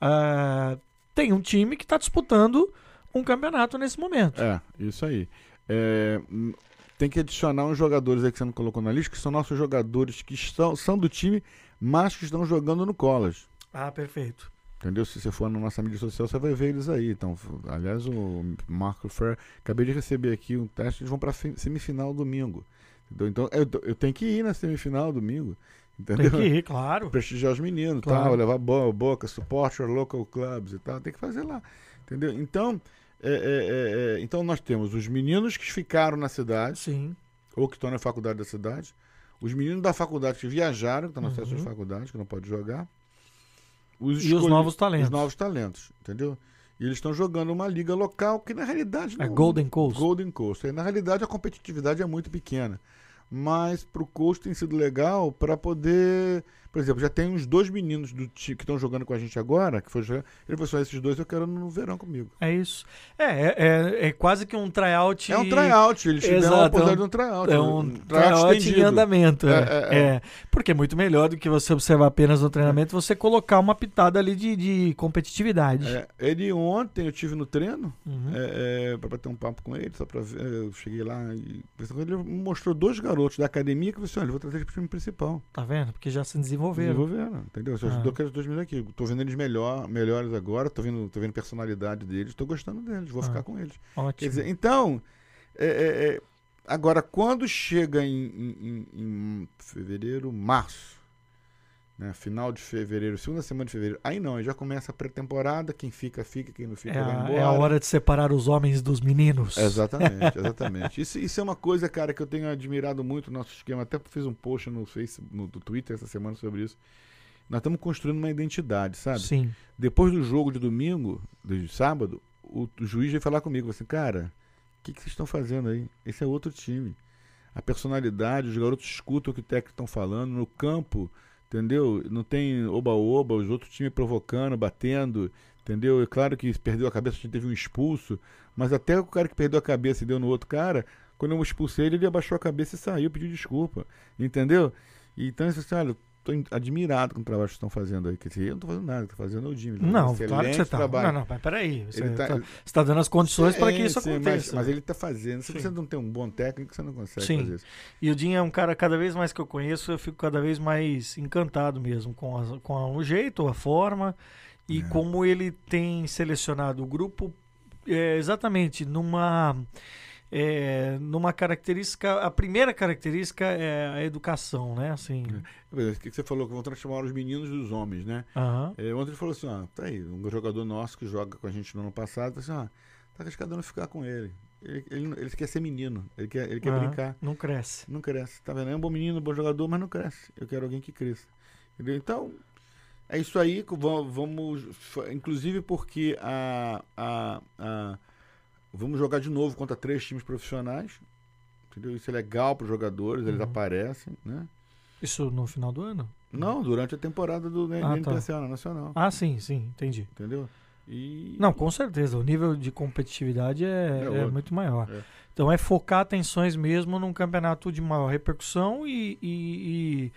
ah, tem um time que está disputando um campeonato nesse momento. É, isso aí. É, hum, tem que adicionar uns jogadores aí que você não colocou na lista, que são nossos jogadores que estão, são do time, mas que estão jogando no college. Ah, perfeito. Entendeu? Se você for na nossa mídia social, você vai ver eles aí. Então, aliás, o Marco Fer, acabei de receber aqui um teste, eles vão para semifinal domingo. Entendeu? Então, eu, eu tenho que ir na semifinal domingo. Tem Entendeu? que ir, claro. prestigiar os meninos, Claro. tal, levar bo boca, support our local clubs e tal, tem que fazer lá, entendeu? Então, é, é, é, é, então nós temos os meninos que ficaram na cidade Sim. ou que estão na faculdade da cidade, os meninos da faculdade que viajaram, que estão no acesso às Uhum. faculdades, que não pode jogar, os, E os escolhi- novos talentos. os novos talentos, entendeu? E eles estão jogando uma liga local que na realidade É não, Golden Coast. Golden Coast. Aí, na realidade, a competitividade é muito pequena. Mas pro Coast tem sido legal para poder. Por exemplo, já tem uns dois meninos do ti- que estão jogando com a gente agora, que foi jogar. Ele falou só esses dois eu quero no verão comigo. É isso. É, é, é, é quase que um tryout. É um tryout, eles te deram a Exato, oportunidade é um- de um tryout. É um tryout em estendido. andamento. É, É, é, é. Porque é muito melhor do que você observar apenas no treinamento, você colocar uma pitada ali de, de competitividade. Ele ontem eu tive no treino, Uhum. para bater um papo com ele, só para ver. Eu cheguei lá e ele mostrou dois garotos da academia que eu falei assim, olha, eu vou trazer eles pro time principal. Tá vendo? Porque já se desenvolveram. Desenvolveram, entendeu? Ah. ajudou aqueles dois meninos aqui. Tô vendo eles melhor, melhores agora, tô vendo, tô vendo personalidade deles, tô gostando deles, vou Ah. ficar com eles. Ótimo. Quer dizer, então, é, é, é, agora quando chega em- em- em fevereiro, março, né, final de fevereiro, segunda semana de fevereiro, aí não, aí já começa a pré-temporada, quem fica, fica, quem não fica, é, vai embora. é a hora de separar os homens dos meninos. Exatamente, exatamente. Isso, isso é uma coisa, cara, que eu tenho admirado muito o nosso esquema. Até fiz um post no Facebook, no, Twitter essa semana sobre isso. Nós estamos construindo uma identidade, sabe? Sim. Depois do jogo de domingo, de sábado, o, o juiz veio falar comigo, assim, cara, o que, que vocês estão fazendo aí? Esse é outro time. A personalidade, os garotos escutam o que o técnico estão falando, no campo, entendeu? Não tem oba-oba, os outros times provocando, batendo, entendeu? É claro que perdeu a cabeça, a gente teve um expulso, mas até o cara que perdeu a cabeça e deu no outro cara, quando eu expulsei ele, ele abaixou a cabeça e saiu, pediu desculpa, entendeu? Então, assim, olha, in- admirado com o trabalho que estão fazendo aí. Quer dizer, eu não tô fazendo nada, tô fazendo o Jimmy. Não, um claro que você tá. Trabalho. Não, não, mas peraí. Você Ele tá, tá- tá dando as condições para que isso sim, aconteça. Mas, mas ele tá fazendo. Se Sim. você não tem um bom técnico, você não consegue Sim. fazer isso. E o Dinho é um cara, cada vez mais que eu conheço, eu fico cada vez mais encantado mesmo com, a- com o jeito, a forma e É. como ele tem selecionado o grupo é, exatamente numa. É, numa característica. A primeira característica é a educação, né? Assim. Exemplo, O que você falou? Que vão transformar os meninos dos homens, né? aham. É, ontem ele falou assim: ó, tá aí, um jogador nosso que joga com a gente no ano passado, falou assim: ó, tá arriscado não ficar com ele. Ele, ele, ele quer ser menino, ele quer, ele quer aham. brincar. Não cresce. Não cresce, tá vendo? É um bom menino, um bom jogador, mas não cresce. Eu quero alguém que cresça. Entendeu? Então, é isso aí. Vamos. Inclusive porque a, a, a- vamos jogar de novo contra três times profissionais. Entendeu? Isso é legal para os jogadores, eles Uhum. aparecem, né? Isso no final do ano? Não, durante a temporada do Ah, tá. NPSA, na Nacional. Ah, sim, sim, entendi. Entendeu? E. Não, com certeza. O nível de competitividade é, É é muito maior. É. Então é focar atenções mesmo num campeonato de maior repercussão e, e- e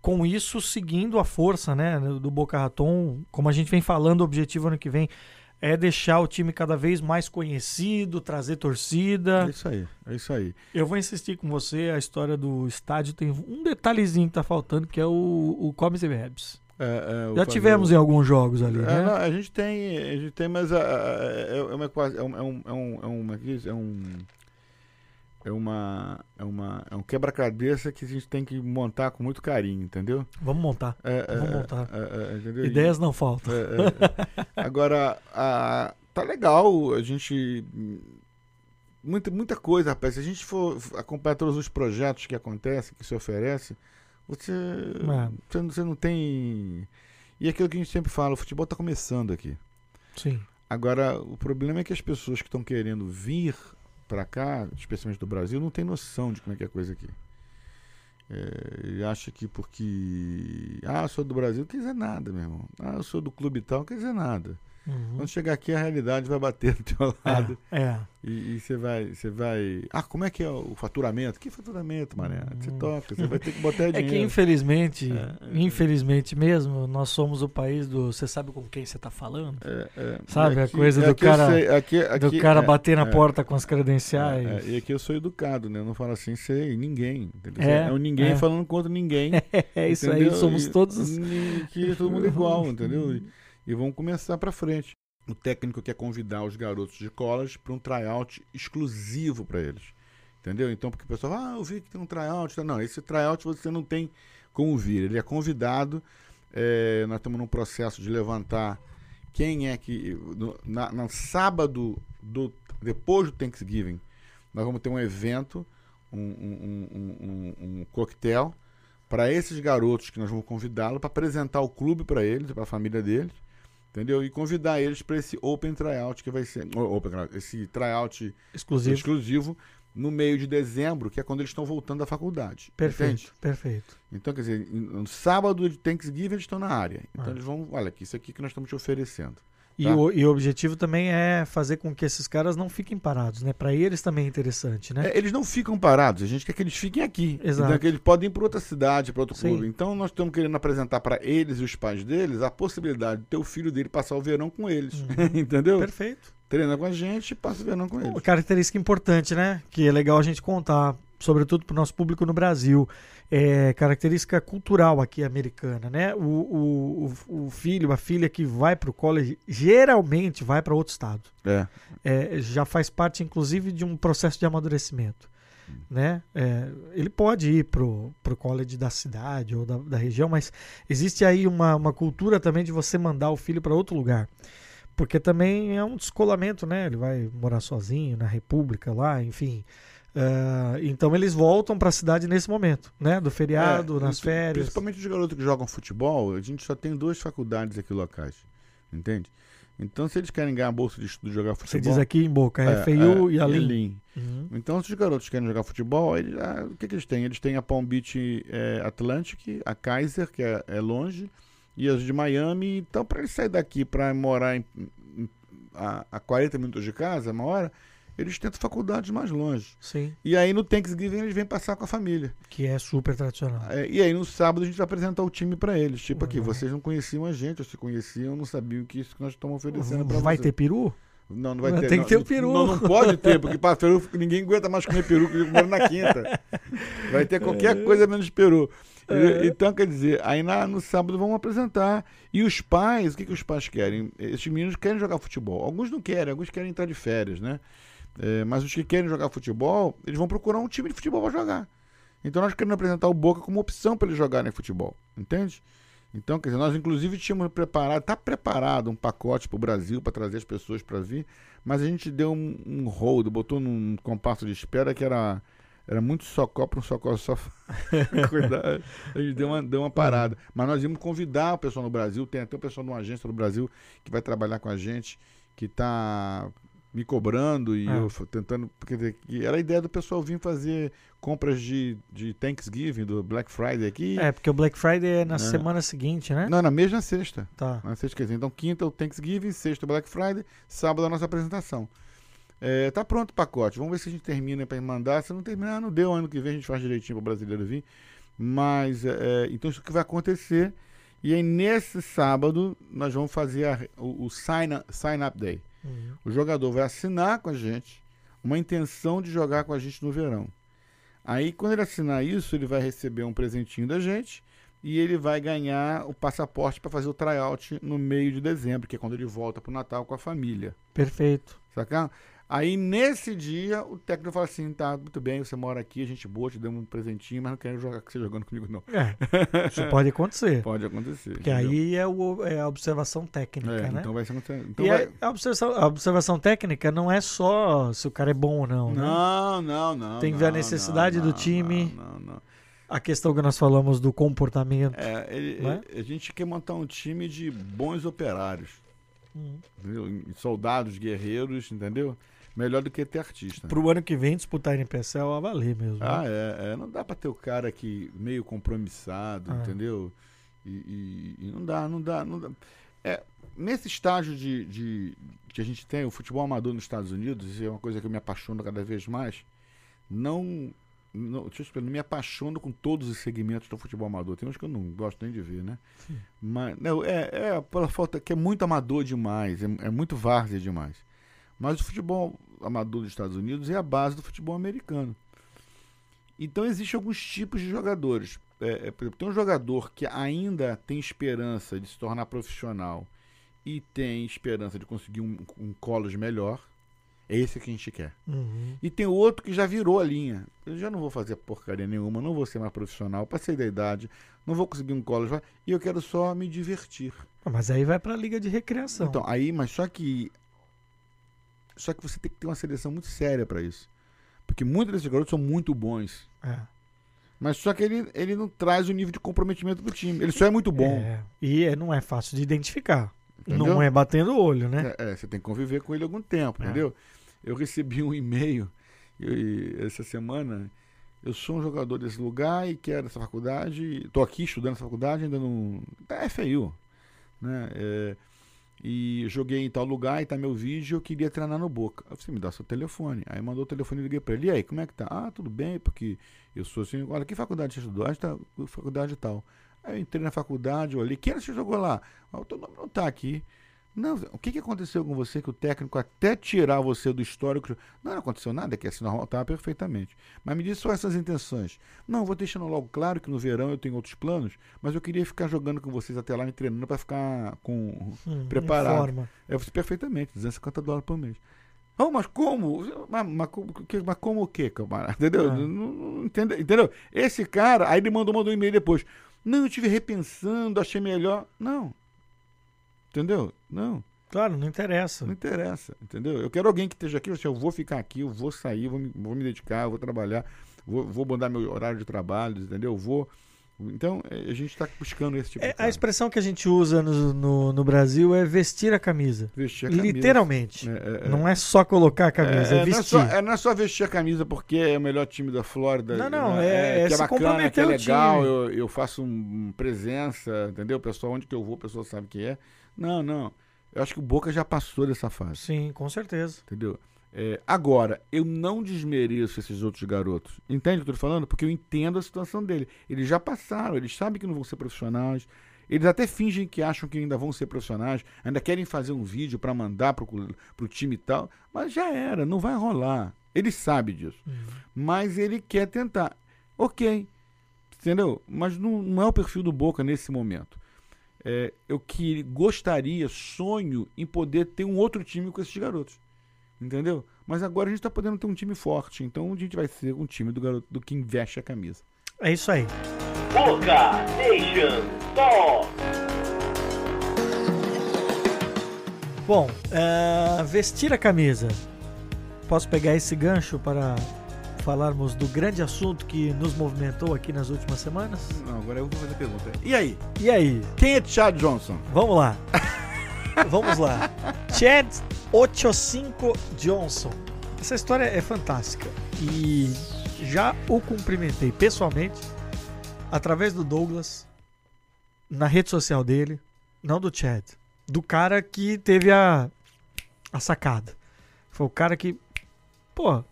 com isso seguindo a força né, do Boca Raton. Como a gente vem falando, o objetivo ano que vem é deixar o time cada vez mais conhecido, trazer torcida. É isso aí, é isso aí. Eu vou insistir com você, a história do estádio tem um detalhezinho que tá faltando, que é o, o Comes e Bebes. É, é, Já tivemos em alguns jogos ali, É, né? não, a gente tem, a gente tem, mas é, é uma quase, é um, é um, é um, é uma- é um, é uma, é é um quebra-cabeça que a gente tem que montar com muito carinho, entendeu? Vamos montar. É, é, Vamos é, montar. é, é, entendeu? Ideias não faltam. É, é, é. Agora, a- tá legal, a gente. Muita, muita coisa, rapaz. Se a gente for acompanhar todos os projetos que acontecem, que se oferece, você, É. você, não- você não tem. E é aquilo que a gente sempre fala, o futebol tá começando aqui. Sim. Agora, o problema é que as pessoas que estão querendo vir para cá, especialmente do Brasil, não têm noção de como é que é a coisa aqui. É, e acha que porque. Ah, eu sou do Brasil, não quer dizer nada, meu irmão. Ah, eu sou do clube tal, não quer dizer nada. Uhum. Quando chegar aqui, a realidade vai bater do teu lado. É, é. E você vai, você vai. Ah, como é que é o faturamento? Que faturamento, mané? Você Hum. toca, você vai ter que botar É dinheiro. que infelizmente, É, é. infelizmente mesmo, nós somos o país do. Você sabe com quem você tá falando? É, é. Sabe, a Aqui- coisa do cara- sei- aqui- Do aqui- cara é, bater na é. porta com as credenciais. É, é, e aqui eu sou educado, né? Eu não falo assim, sei, ninguém. É, É, um ninguém é. falando contra ninguém. É, isso entendeu? aí, somos todos. os- e Que é todo mundo igual, entendeu? E, vamos começar pra frente. O técnico quer convidar os garotos de college para um tryout exclusivo para eles. Entendeu? Então, porque o pessoal fala, ah, eu vi que tem um tryout. Não, esse tryout você não tem como vir. Ele é convidado. é, nós estamos num processo de levantar quem é que. No, na, no sábado, do, depois do Thanksgiving, nós vamos ter um evento, um, um, um, um, um coquetel, para esses garotos que nós vamos convidá-los para apresentar o clube para eles, para a família deles. Entendeu? E convidar eles para esse Open Tryout que vai ser. Open, esse tryout Exclusivo. exclusivo no meio de dezembro, que é quando eles estão voltando da faculdade. Perfeito, Entende? perfeito. Então, quer dizer, no sábado de Thanksgiving eles estão na área. Então Ah. eles vão, olha aqui, isso aqui que nós estamos te oferecendo. E, Tá. o, e o objetivo também é fazer com que esses caras não fiquem parados, né? Pra eles também é interessante, né? É, eles não ficam parados, a gente quer que eles fiquem aqui. Exato. Então, que eles podem ir para outra cidade, para outro Sim. clube. Então, nós estamos querendo apresentar para eles e os pais deles a possibilidade de ter o filho dele passar o verão com eles. Uhum. Entendeu? Perfeito. Treina com a gente e passa o verão com Uma eles. característica importante, né? Que é legal a gente contar, sobretudo para o nosso público no Brasil. É característica cultural aqui americana, né? O, o, o- o filho, a filha que vai para o college, geralmente vai para outro estado. É. É, já faz parte, inclusive, de um processo de amadurecimento. Né? É, ele pode ir pro, pro college da cidade ou da, da região, mas existe aí uma, uma cultura também de você mandar o filho para outro lugar. Porque também é um descolamento, né? Ele vai morar sozinho na República lá, enfim. Ah, então eles voltam para a cidade nesse momento, né? Do feriado, É, nas férias. Principalmente os garotos que jogam futebol, a gente só tem duas faculdades aqui locais. Entende? Então, se eles querem ganhar bolsa de estudo jogar Você futebol. diz aqui em Boca, é, FIU é, e a Lin. Lin. Uhum. Então, se os garotos querem jogar futebol, eles, ah, o que, que eles têm? Eles têm a Palm Beach é, Atlantic, a Kaiser, que é, é longe, e as de Miami. Então, para eles sair daqui para morar em- em- a, a 40 minutos de casa, uma hora, eles tentam faculdades mais longe. Sim, E aí no Thanksgiving eles vêm passar com a família. que é super tradicional. É, e aí no sábado a gente vai apresentar o time para eles. Tipo aqui, Uhum. vocês não conheciam a gente, ou se conheciam, não sabiam que isso que nós estamos oferecendo para Vai ter peru? Não, não vai Vai ter. ter não, que ter o não- peru. Não, não pode ter, porque para peru ninguém aguenta mais comer peru que comer na quinta. Vai ter qualquer coisa menos peru. E- É. Então, quer dizer, aí na- no sábado vamos apresentar. E os pais, o que, que os pais querem? Esses meninos querem jogar futebol. Alguns não querem, alguns querem entrar de férias, né? É, mas os que querem jogar futebol, eles vão procurar um time de futebol para jogar. Então nós queremos apresentar o Boca como opção para eles jogarem futebol, entende? Então, quer dizer, nós inclusive tínhamos preparado, está preparado um pacote para o Brasil para trazer as pessoas para vir, mas a gente deu um, um hold, botou num compasso de espera que era, era muito socó para um socó só. Cuidado. A gente deu uma, deu uma parada. Mas nós íamos convidar o pessoal no Brasil, tem até o pessoal de uma agência do Brasil que vai trabalhar com a gente, que está me cobrando e Ah. eu tentando. Quer dizer, que era a ideia do pessoal vir fazer compras de, de Thanksgiving, do Black Friday aqui. É, porque o Black Friday é na É. semana seguinte, né? Não, na mesma sexta. Tá. Na sexta, quer dizer, então quinta é o Thanksgiving, sexta é o Black Friday, sábado é a nossa apresentação. É, tá pronto o pacote. Vamos ver se a gente termina para mandar. Se não terminar, não deu. Ano que vem a gente faz direitinho para o brasileiro vir. Mas, é, então isso que vai acontecer. E aí, nesse sábado, nós vamos fazer a- o, o sign, sign Up Day. Uhum. O jogador vai assinar com a gente uma intenção de jogar com a gente no verão. Aí, quando ele assinar isso, ele vai receber um presentinho da gente e ele vai ganhar o passaporte para fazer o tryout no meio de dezembro, que é quando ele volta pro Natal com a família. Perfeito. Sacou? Aí nesse dia o técnico fala assim: tá, muito bem, você mora aqui, a gente boa, te deu um presentinho, mas não quero jogar com você jogando comigo, não. É, isso pode acontecer. Pode acontecer. Porque entendeu? aí é, o, é a observação técnica, É, né? então vai ser então e vai- a, observação, a observação técnica não é só se o cara é bom ou não, né? Não, não, não. Tem que ver a necessidade não, do time. Não, não, não. A questão que nós falamos do comportamento. É, ele- Não é? a gente quer montar um time de bons operários, Hum. entendeu? Soldados, guerreiros, entendeu? Melhor do que ter artista. Pro ano que vem disputar NPSL a valer mesmo. né? Ah, é, é, Não dá pra ter o cara que meio compromissado, Ah. entendeu? E, e- e não dá, não dá, não dá. É, nesse estágio de, de- que a gente tem, o futebol amador nos Estados Unidos, isso é uma coisa que eu me apaixono cada vez mais. Não. não deixa eu explicar, não me apaixono com todos os segmentos do futebol amador. Tem uns que eu não gosto nem de ver, né? Mas não, é, é pela falta que é muito amador demais, é, é muito várzea demais. Mas o futebol amador dos Estados Unidos é a base do futebol americano. Então existem alguns tipos de jogadores. É, é, por exemplo, tem um jogador que ainda tem esperança de se tornar profissional e tem esperança de conseguir um, um college melhor. É esse que a gente quer. Uhum. E tem outro que já virou a linha. Eu já não vou fazer porcaria nenhuma, não vou ser mais profissional, passei da idade, não vou conseguir um college e eu quero só me divertir. Mas aí vai pra liga de recreação. Então, aí, mas só que. Só que você tem que ter uma seleção muito séria para isso. Porque muitos desses garotos são muito bons. É. Mas só que ele, ele não traz o nível de comprometimento do time. Ele só é muito bom. É, E é- não é fácil de identificar. Entendeu? Não é batendo o olho, né? É, é, você tem que conviver com ele algum tempo, É. entendeu? Eu recebi um e-mail essa semana. Eu sou um jogador desse lugar e quero essa faculdade. Estou aqui estudando essa faculdade, ainda não. Tá FAU. Né? É, e joguei em tal lugar e tá meu vídeo. Eu queria treinar no Boca. Você me dá seu telefone. Aí mandou o telefone e liguei para ele. E aí, como é que tá? Ah, tudo bem, porque eu sou assim. Olha, que faculdade você estudou? Ah, tá, faculdade tal. Aí eu entrei na faculdade, olhei. Quem você jogou lá? Ah, o teu nome não tá aqui. Não, o que, que aconteceu com você que o técnico até tirar você do histórico. Não, não aconteceu nada, que assim normal estava perfeitamente. Mas me diz só essas intenções. Não, vou deixando logo claro que no verão eu tenho outros planos, mas eu queria ficar jogando com vocês até lá, me treinando para ficar com. Hum, preparado. informa. É você perfeitamente, 250 dólares por mês. Oh, mas como? Mas, mas, mas como o quê, camarada? Entendeu? Ah. Não- não- não entende- entendeu? Esse cara, aí ele mandou, mandou um e-mail depois. Não, eu estive repensando, achei melhor. Não. Entendeu? Não. Claro, não interessa. Não interessa, entendeu? Eu quero alguém que esteja aqui, assim, eu vou ficar aqui, eu vou sair, vou me, vou me dedicar, eu vou trabalhar, vou, vou mudar meu horário de trabalho, entendeu? Eu vou. Então, é, a gente está buscando esse tipo É, de a cara. expressão que a gente usa no, no, no Brasil é vestir a camisa. Vestir a camisa. Literalmente. É, é, é. Não é só colocar a camisa, é, não, é vestir. só, é, não é só vestir a camisa porque é o melhor time da Flórida. Não, não, né? é- é que é se bacana, que é legal, eu, eu faço um, presença, entendeu? O pessoal, onde que eu vou, o pessoal sabe que é. Não, não. Eu acho que o Boca já passou dessa fase. Sim, com certeza. Entendeu? É, agora, eu não desmereço esses outros garotos. Entende o que eu tô falando? Porque eu entendo a situação dele. Eles já passaram, eles sabem que não vão ser profissionais. Eles até fingem que acham que ainda vão ser profissionais, ainda querem fazer um vídeo para mandar pro, pro time e tal. Mas já era, não vai rolar. Ele sabe disso. Mas ele quer tentar. Ok. Entendeu? Mas não, não é o perfil do Boca nesse momento. É, eu que gostaria, sonho em poder ter um outro time com esses garotos. Entendeu? Mas agora a gente está podendo ter um time forte. Então a gente vai ser um time do garoto do que investe a camisa. É isso aí. Boca Nation Talk. Bom, é, vestir a camisa. Posso pegar esse gancho para falarmos do grande assunto que nos movimentou aqui nas últimas semanas? Não, agora eu vou fazer a pergunta. E aí? E aí, Quem é Chad Johnson? vamos lá. vamos lá. Chad 85 Johnson. Essa história é fantástica. E já o cumprimentei pessoalmente através do Douglas na rede social dele, não do Chad, do cara que teve a, a sacada. Foi o cara que. Pô.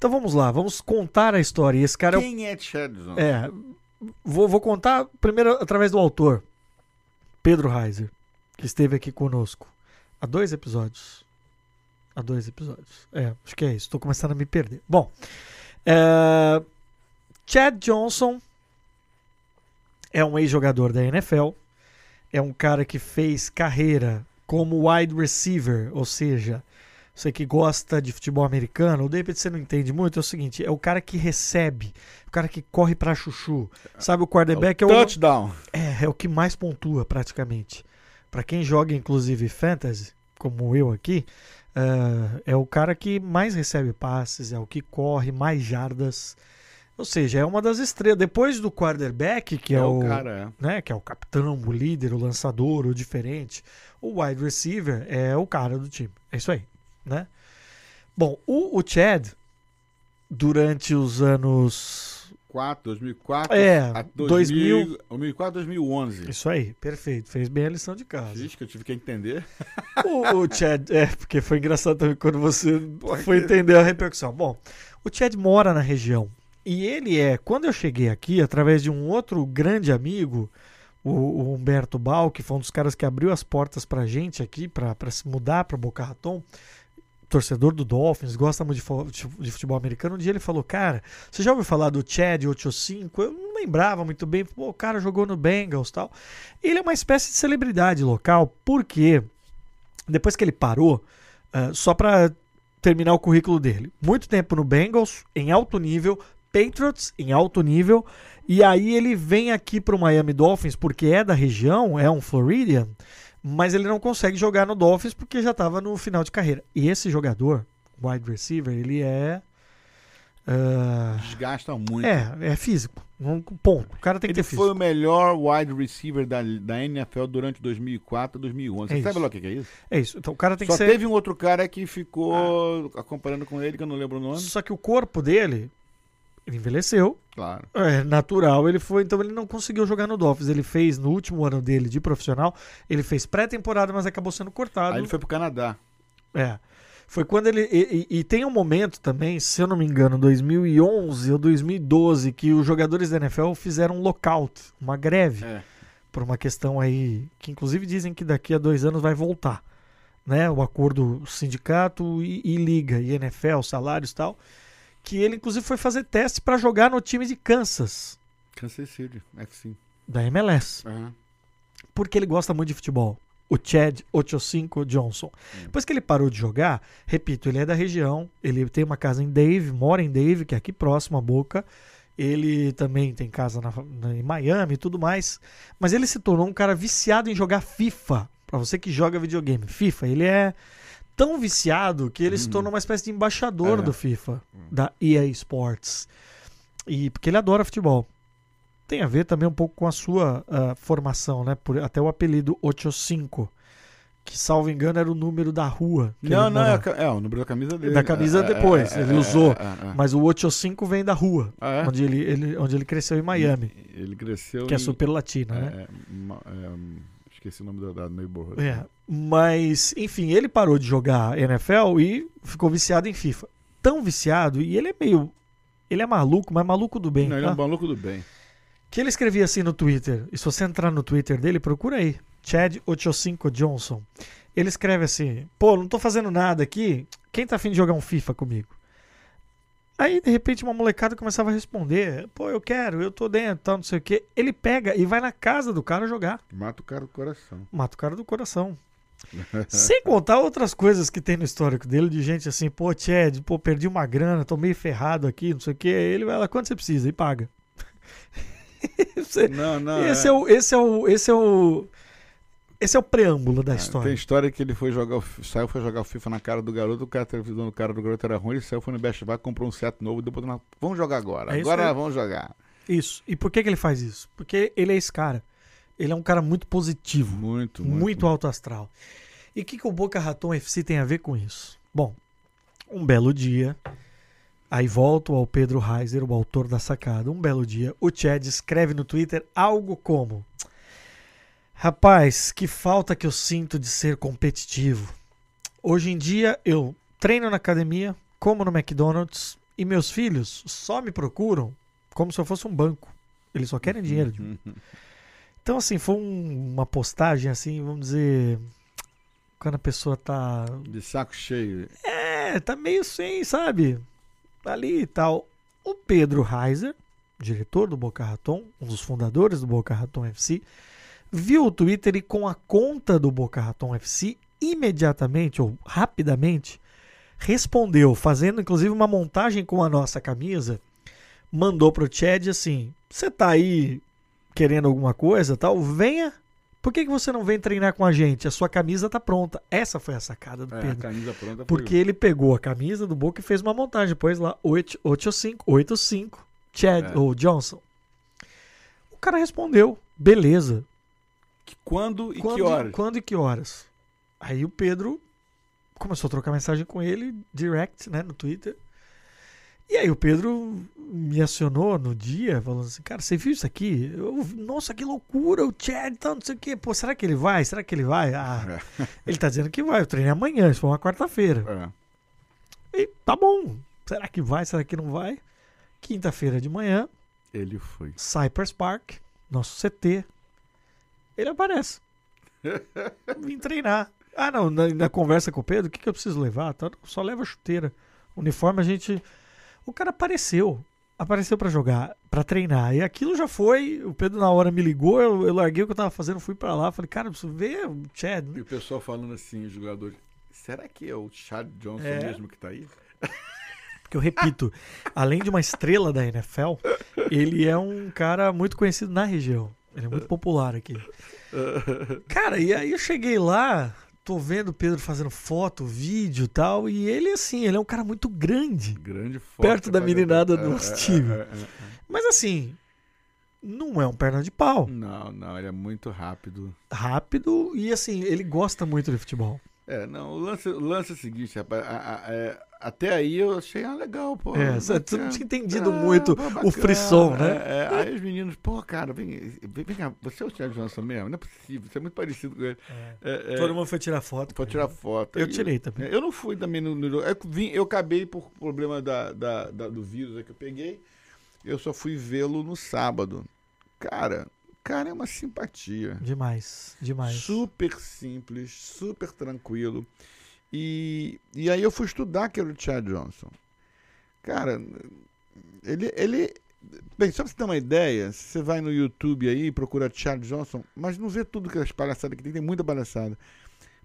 Então vamos lá, vamos contar a história. E esse cara é Quem é Chad Johnson? é, vou, vou contar primeiro através do autor, Pedro Reiser, que esteve aqui conosco há dois episódios. Há dois episódios. É, acho que é isso. Estou começando a me perder. Bom, é, Chad Johnson é um ex-jogador da NFL, é um cara que fez carreira como wide receiver, ou seja, você que gosta de futebol americano, ou de repente você não entende muito, é o seguinte, é o cara que recebe, o cara que corre pra chuchu. Sabe o quarterback É é o o, touchdown. é, é o que mais pontua praticamente. Pra quem joga inclusive fantasy, como eu aqui, ah, é o cara que mais recebe passes, é o que corre mais jardas. Ou seja, é uma das estrelas. Depois do quarterback, que é, é o, o cara, é. né, que é o capitão, o líder, o lançador, o diferente, o wide receiver é o cara do time. É isso aí, né? Bom, o, o Chad, durante os anos 4, 2004 É, a 2000. 2000, 2004, 2011. Isso aí, perfeito. Fez bem a lição de casa. Diz que eu tive que entender. O, o Chad, é, porque foi engraçado também quando você Porque- foi entender a repercussão. Bom, o Chad mora na região. E ele é, quando eu cheguei aqui, através de um outro grande amigo, o, o Humberto Bal, que foi um dos caras que abriu as portas pra gente aqui, pra, pra se mudar pra Boca Raton, torcedor do Dolphins, gosta muito de, futebol americano. Um dia ele falou: Cara, você já ouviu falar do Chad 85? Eu não lembrava muito bem. Pô, o cara jogou no Bengals tal. Ele é uma espécie de celebridade local, porque depois que ele parou, ah, só pra terminar o currículo dele, muito tempo no Bengals, em alto nível, Patriots em alto nível, e aí ele vem aqui pro Miami Dolphins porque é da região, é um Floridian, mas ele não consegue jogar no Dolphins porque já estava no final de carreira. E esse jogador, wide receiver, ele é. ah, Desgasta muito. é, é físico. Um ponto. O cara tem que Ele ter foi físico. o melhor wide receiver da, da NFL durante 2004 e 2011. É Você sabe lá o que é isso? É isso. Então o cara tem Só que ser. teve um outro cara que ficou acompanhando com ele, que eu não lembro o nome. Só que o corpo dele, ele envelheceu. Claro. É natural, ele foi, então ele não conseguiu jogar no Dolphins. Ele fez no último ano dele de profissional, ele fez pré-temporada, mas acabou sendo cortado. Aí ele foi pro Canadá. É. Foi quando ele. E, e- e tem um momento também, se eu não me engano, 2011 ou 2012, que os jogadores da NFL fizeram um lockout, uma greve, É. por uma questão aí, que inclusive dizem que daqui a dois anos vai voltar. Né? O acordo sindicato e, e liga, e NFL, salários e tal. Que ele, inclusive, foi fazer teste para jogar no time de Kansas, Kansas City, FC. da MLS. Aham. porque ele gosta muito de futebol. O Chad 85 Johnson. Depois que ele parou de jogar, repito, ele é da região, ele tem uma casa em Dave, mora em Dave, que é aqui próximo a Boca. Ele também tem casa na- na- em Miami e tudo mais. Mas ele se tornou um cara viciado em jogar FIFA. Pra você que joga videogame, FIFA, ele é tão viciado que ele se Uhum. tornou uma espécie de embaixador É. do FIFA, da EA Sports. E porque ele adora futebol tem a ver também um pouco com a sua ah, formação, né? Por, até o apelido 85, que salvo engano era o número da rua. Não, não, é, é o número da camisa dele. Da camisa É, é, depois, é, ele é, usou. é, é, é. Mas o 85 vem da rua, Ah, é? onde, ele, ele- onde ele cresceu em Miami, Ele cresceu que é em- super latina, é, né? Esqueci o nome da, da neighborhood. É. Mas, enfim, ele parou de jogar NFL e ficou viciado em FIFA. Tão viciado, e ele é meio. Ele é maluco, mas maluco do bem. Não, ele tá? é um maluco do bem. Que ele escrevia assim no Twitter. E se você entrar no Twitter dele, procura aí. Chad 85 Johnson. Ele escreve assim: Pô, não tô fazendo nada aqui. Quem tá afim de jogar um FIFA comigo? Aí, de repente, uma molecada começava a responder: Pô, eu quero, eu tô dentro, tal, não sei o quê. Ele pega e vai na casa do cara jogar. Mata o cara do coração. Mata o cara do coração. Sem contar outras coisas que tem no histórico dele, de gente assim, pô, Chad, pô, perdi uma grana, tô meio ferrado aqui, não sei o quê. Ele vai lá, quanto você precisa? E paga. Você- Não, não. esse é. o esse é o esse é o esse é o preâmbulo da Ah, história. Tem história que ele foi jogar, o saiu, foi jogar o FIFA na cara do garoto, o cara televisão do cara do garoto era ruim, ele saiu, foi no Best Buy, comprou um set novo, depois na... vamos jogar agora. É agora aí. vamos jogar. Isso. E por que que ele faz isso? Porque ele é esse cara. Ele é um cara muito positivo, Muito, muito, muito. alto astral. E o que que o Boca Raton FC tem a ver com isso? Bom, um belo dia, aí volto ao Pedro Reiser, o autor da sacada. Um belo dia, o Chad escreve no Twitter algo como: Rapaz, que falta que eu sinto de ser competitivo. Hoje em dia eu treino na academia, como no McDonald's e meus filhos só me procuram como se eu fosse um banco. Eles só querem dinheiro de mim. Então, assim, foi um- uma postagem, assim, vamos dizer. Quando a pessoa tá. De saco cheio. É, tá meio sem, sabe? Ali e tal. O Pedro Reiser, diretor do Boca Raton, um dos fundadores do Boca Raton FC, viu o Twitter e com a conta do Boca Raton FC, imediatamente ou rapidamente, respondeu, fazendo inclusive uma montagem com a nossa camisa, mandou pro Chad assim: "Você tá aí querendo alguma coisa, tal? Venha. Por que, que você não vem treinar com a gente? A sua camisa tá pronta." Essa foi a sacada do É, Pedro. pronta foi Porque ele pegou a camisa do Boca e fez uma montagem, pôs lá 85, 85 Chad É. ou Johnson. O cara respondeu: "Beleza. Que- Quando e quando, que horas? Quando e que horas?" Aí o Pedro começou a trocar mensagem com ele, direct, né, no Twitter. E aí o Pedro me acionou no dia, falando assim, cara, você viu isso aqui? Eu- nossa, que loucura, o Chad, tá, não sei o quê. Pô, será que ele vai? Será que ele vai? Ah, ele tá dizendo que vai, eu treinei amanhã, isso foi uma quarta-feira. É, E tá bom, será que vai, será que não vai? Quinta-feira de manhã, ele foi. Cypress Park, nosso CT, ele aparece. Vim treinar. Ah, não, na, na conversa com o Pedro, o que, que eu preciso levar? Tá, só leva a chuteira. Uniforme a gente. O cara apareceu. Apareceu pra jogar, pra treinar. E aquilo já foi. O Pedro na hora me ligou, eu, eu larguei o que eu tava fazendo, fui pra lá. Falei, cara, eu preciso ver o Chad. E o pessoal falando assim, os jogadores, será que é o Chad Johnson É. mesmo que tá aí? Porque eu repito, além de uma estrela da NFL, ele é um cara muito conhecido na região. Ele é muito popular aqui. Cara, e aí eu cheguei lá, tô vendo o Pedro fazendo foto, vídeo e tal, e ele assim, ele é um cara muito grande. Grande forte. Perto da meninada do é, nosso time. é, é. Mas assim, não é um perna de pau. Não, não, ele é muito rápido. Rápido e assim, ele gosta muito de futebol. É, não, o lance, o lance é o seguinte, rapaz, a- a- é, até aí eu achei ah, legal, pô. É, você não tinha entendido Ah, muito pô, o frisson, né? É, é, aí os meninos, pô, cara, vem, vem, vem cá, você é o Thiago Johnson mesmo? Não é possível, você é muito parecido com ele. É, é, Todo mundo foi tirar foto. Pode tirar foto. Eu tirei também. É, Eu não fui também no. no eu, vim, eu acabei por problema da, da- da- do vírus que eu peguei. Eu só fui vê-lo no sábado. Cara, cara é uma simpatia. Demais, demais. Super simples, super tranquilo. E, e aí eu fui estudar o Chad Johnson. Cara, ele, ele. Bem, só pra você ter uma ideia, você vai no YouTube aí e procura Chad Johnson, mas não vê tudo que as palhaçadas que tem, tem muita palhaçada.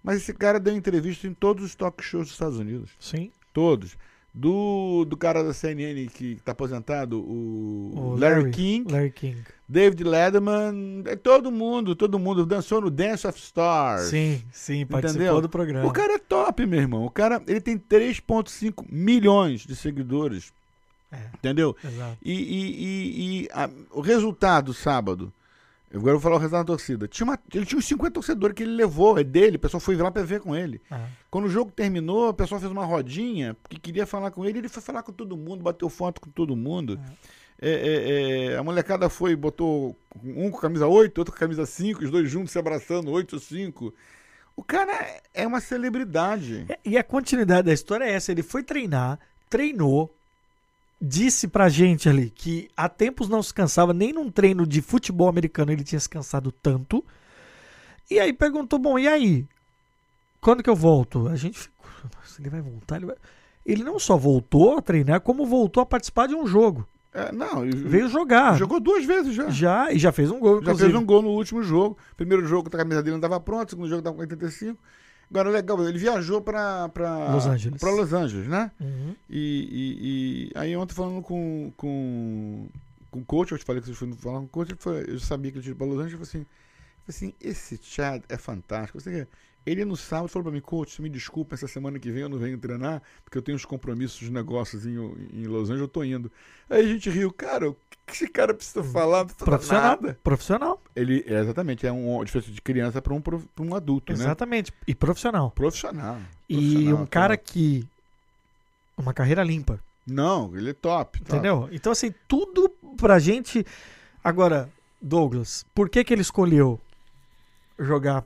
Mas esse cara deu entrevista em todos os talk shows dos Estados Unidos. Sim. Todos. Do, do cara da CNN que tá aposentado, o, O Larry, King, Larry King. David Letterman, é todo mundo, todo mundo dançou no Dance of Stars. Sim, sim, participou Entendeu? do programa. O cara é top, meu irmão. O cara, ele tem 3.5 milhões de seguidores. É. Entendeu? Exato. E, e- e- e a- o resultado sábado, agora eu vou falar o resultado da torcida. Tinha uma- ele tinha uns 50 torcedores que ele levou, é dele, o pessoal foi lá pra ver com ele. Ah, Quando o jogo terminou, o pessoal fez uma rodinha, porque queria falar com ele, ele foi falar com todo mundo, bateu foto com todo mundo. É, é, é, a molecada foi, botou um com camisa 8, outro com camisa 5, os dois juntos se abraçando, 8 ou 5. O cara é uma celebridade. É, E a continuidade da história é essa: ele foi treinar, treinou, disse pra gente ali que há tempos não se cansava, nem num treino de futebol americano ele tinha se cansado tanto. E aí perguntou: bom, e aí? Quando que eu volto? A gente ficou. "Nossa, Ele vai voltar? Ele, vai... ele não só voltou a treinar, como voltou a participar de um jogo. É, não, Veio jogar. jogou duas vezes já. Já, e já fez um gol, Já inclusive. fez um gol no último jogo. Primeiro jogo, a camisa dele não estava pronta, segundo jogo estava com 85. Agora, legal, ele viajou para Los Angeles. Para Los Angeles, né? Uhum. E, e- e aí ontem falando com, com, com o coach, eu te falei que vocês foram falar com o coach, eu sabia que ele tinha ido para Los Angeles, eu falei assim, assim, esse Chad é fantástico. Você, ele no sábado falou para mim, coach, me desculpa, essa semana que vem eu não venho treinar, porque eu tenho uns compromissos de negócios em, em Los Angeles, eu tô indo. Aí a gente riu, cara, o que esse cara precisa falar? Precisa Profissional. nada. Profissional. Ele, é, exatamente, é um diferença de criança para um, pra um adulto, né? Exatamente. E profissional. Profissional. E Profissional, um cara top. que. Uma carreira limpa. Não, ele é top. top. Entendeu? Então, assim, tudo pra gente. Agora, Douglas, por que, que ele escolheu jogar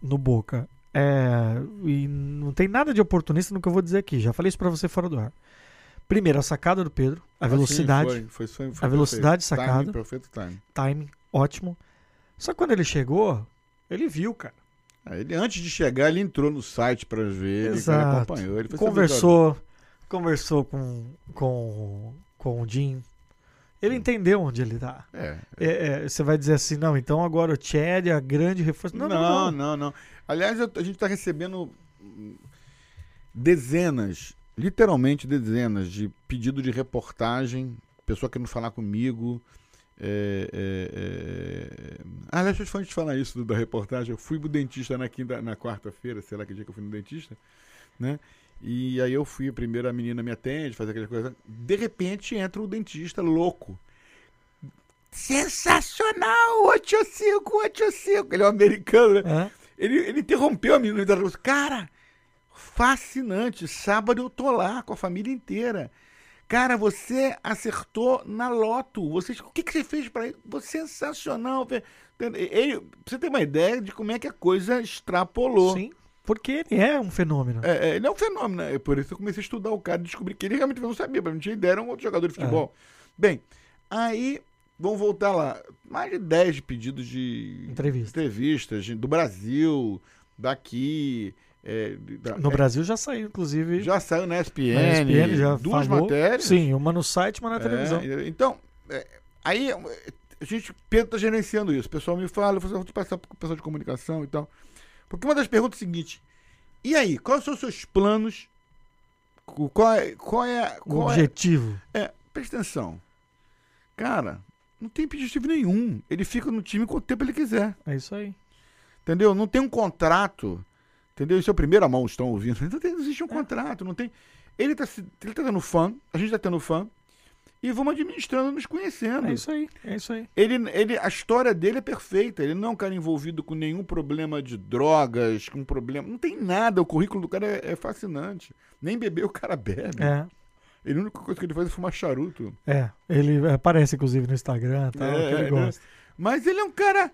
no Boca? É, e não tem nada de oportunista no que eu vou dizer aqui. Já falei isso pra você fora do ar. Primeiro, a sacada do Pedro, a Ah, sim, velocidade, foi, foi, foi, a velocidade perfeito. sacada. Timing, perfeito time. timing, ótimo. Só que quando ele chegou, ele viu, cara. Ah, Ele, antes de chegar, ele entrou no site para ver, ele, Exato. ele acompanhou. Ele conversou, conversou com, com, com o Jim, Ele entendeu onde ele tá. É. É, é, você vai dizer assim, não, então agora o Chad é a grande reforço. Não, não, não, não. não. não. Aliás, a gente está recebendo dezenas, literalmente dezenas, de pedido de reportagem, pessoa querendo falar comigo. É, é, é... Ah, aliás, deixa eu te falar isso da reportagem. Eu fui pro dentista na, quinta, na quarta-feira, sei lá que dia que eu fui no dentista, né? E aí eu fui, primeiro a menina me atende, faz aquela coisa. De repente entra o dentista louco. Sensacional! 85, 85. Ele é um americano, né? Hã? Ele, ele interrompeu a menina. ele falou, Cara, fascinante. Sábado eu tô lá com a família inteira. Cara, você acertou na loto. Você, o que, que você fez para ele? Sensacional. Ele, você ter uma ideia de como é que a coisa extrapolou. Sim, porque ele é um fenômeno. É, é, ele é um fenômeno, né? Por isso eu comecei a estudar o cara e descobri que ele realmente não sabia, mas não tinha ideia, era um outro jogador de futebol. Bem, aí vamos voltar lá. Mais de 10 pedidos de Entrevista. entrevistas do Brasil, daqui. é, da- No é, Brasil já saiu, inclusive. já saiu na ESPN, na ESPN já duas falou. matérias. Sim, uma no site, uma na televisão. É, então, é, aí a gente, Pedro tá gerenciando isso. O pessoal me fala, eu falo, vou te passar pro pessoal de comunicação e tal. Porque uma das perguntas é a seguinte: e aí, quais são os seus planos? Qual é. Qual é, O qual é, objetivo. é, presta atenção. Cara, não tem objetivo nenhum. Ele fica no time quanto tempo ele quiser. É isso aí. Entendeu? Não tem um contrato. Entendeu? Isso é a primeira mão, estão ouvindo. Não, tem, não existe um contrato, não tem. Ele tá, ele tá tendo fã, a gente tá tendo fã. E vamos administrando, nos conhecendo. É isso aí. É isso aí. Ele, ele, a história dele é perfeita. Ele não é um cara envolvido com nenhum problema de drogas, com problema. Não tem nada. O currículo do cara é, é fascinante. Nem beber o cara bebe. É. Ele, a única coisa que ele faz é fumar charuto. É. Ele aparece, inclusive, no Instagram tal, É, que ele né? gosta. Mas ele é um cara.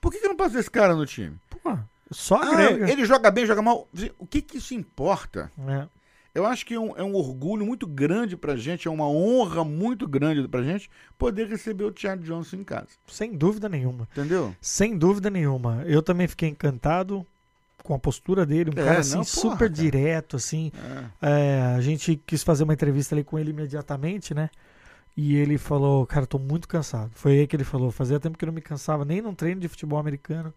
Por que, que não passa esse cara no time? Pô, só Ah, ele joga bem, joga mal. O que, que isso importa? É. Eu acho que é um, é um orgulho muito grande pra gente, é uma honra muito grande pra gente poder receber o Thiago Johnson em casa. Sem dúvida nenhuma. Entendeu? Sem dúvida nenhuma. Eu também fiquei encantado com a postura dele. Um É, cara assim, não, porra, super cara. direto, assim. É. É, a gente quis fazer uma entrevista ali com ele imediatamente, né? E ele falou, cara, tô muito cansado. Foi aí que ele falou, fazia tempo que eu não me cansava, nem num treino de futebol americano.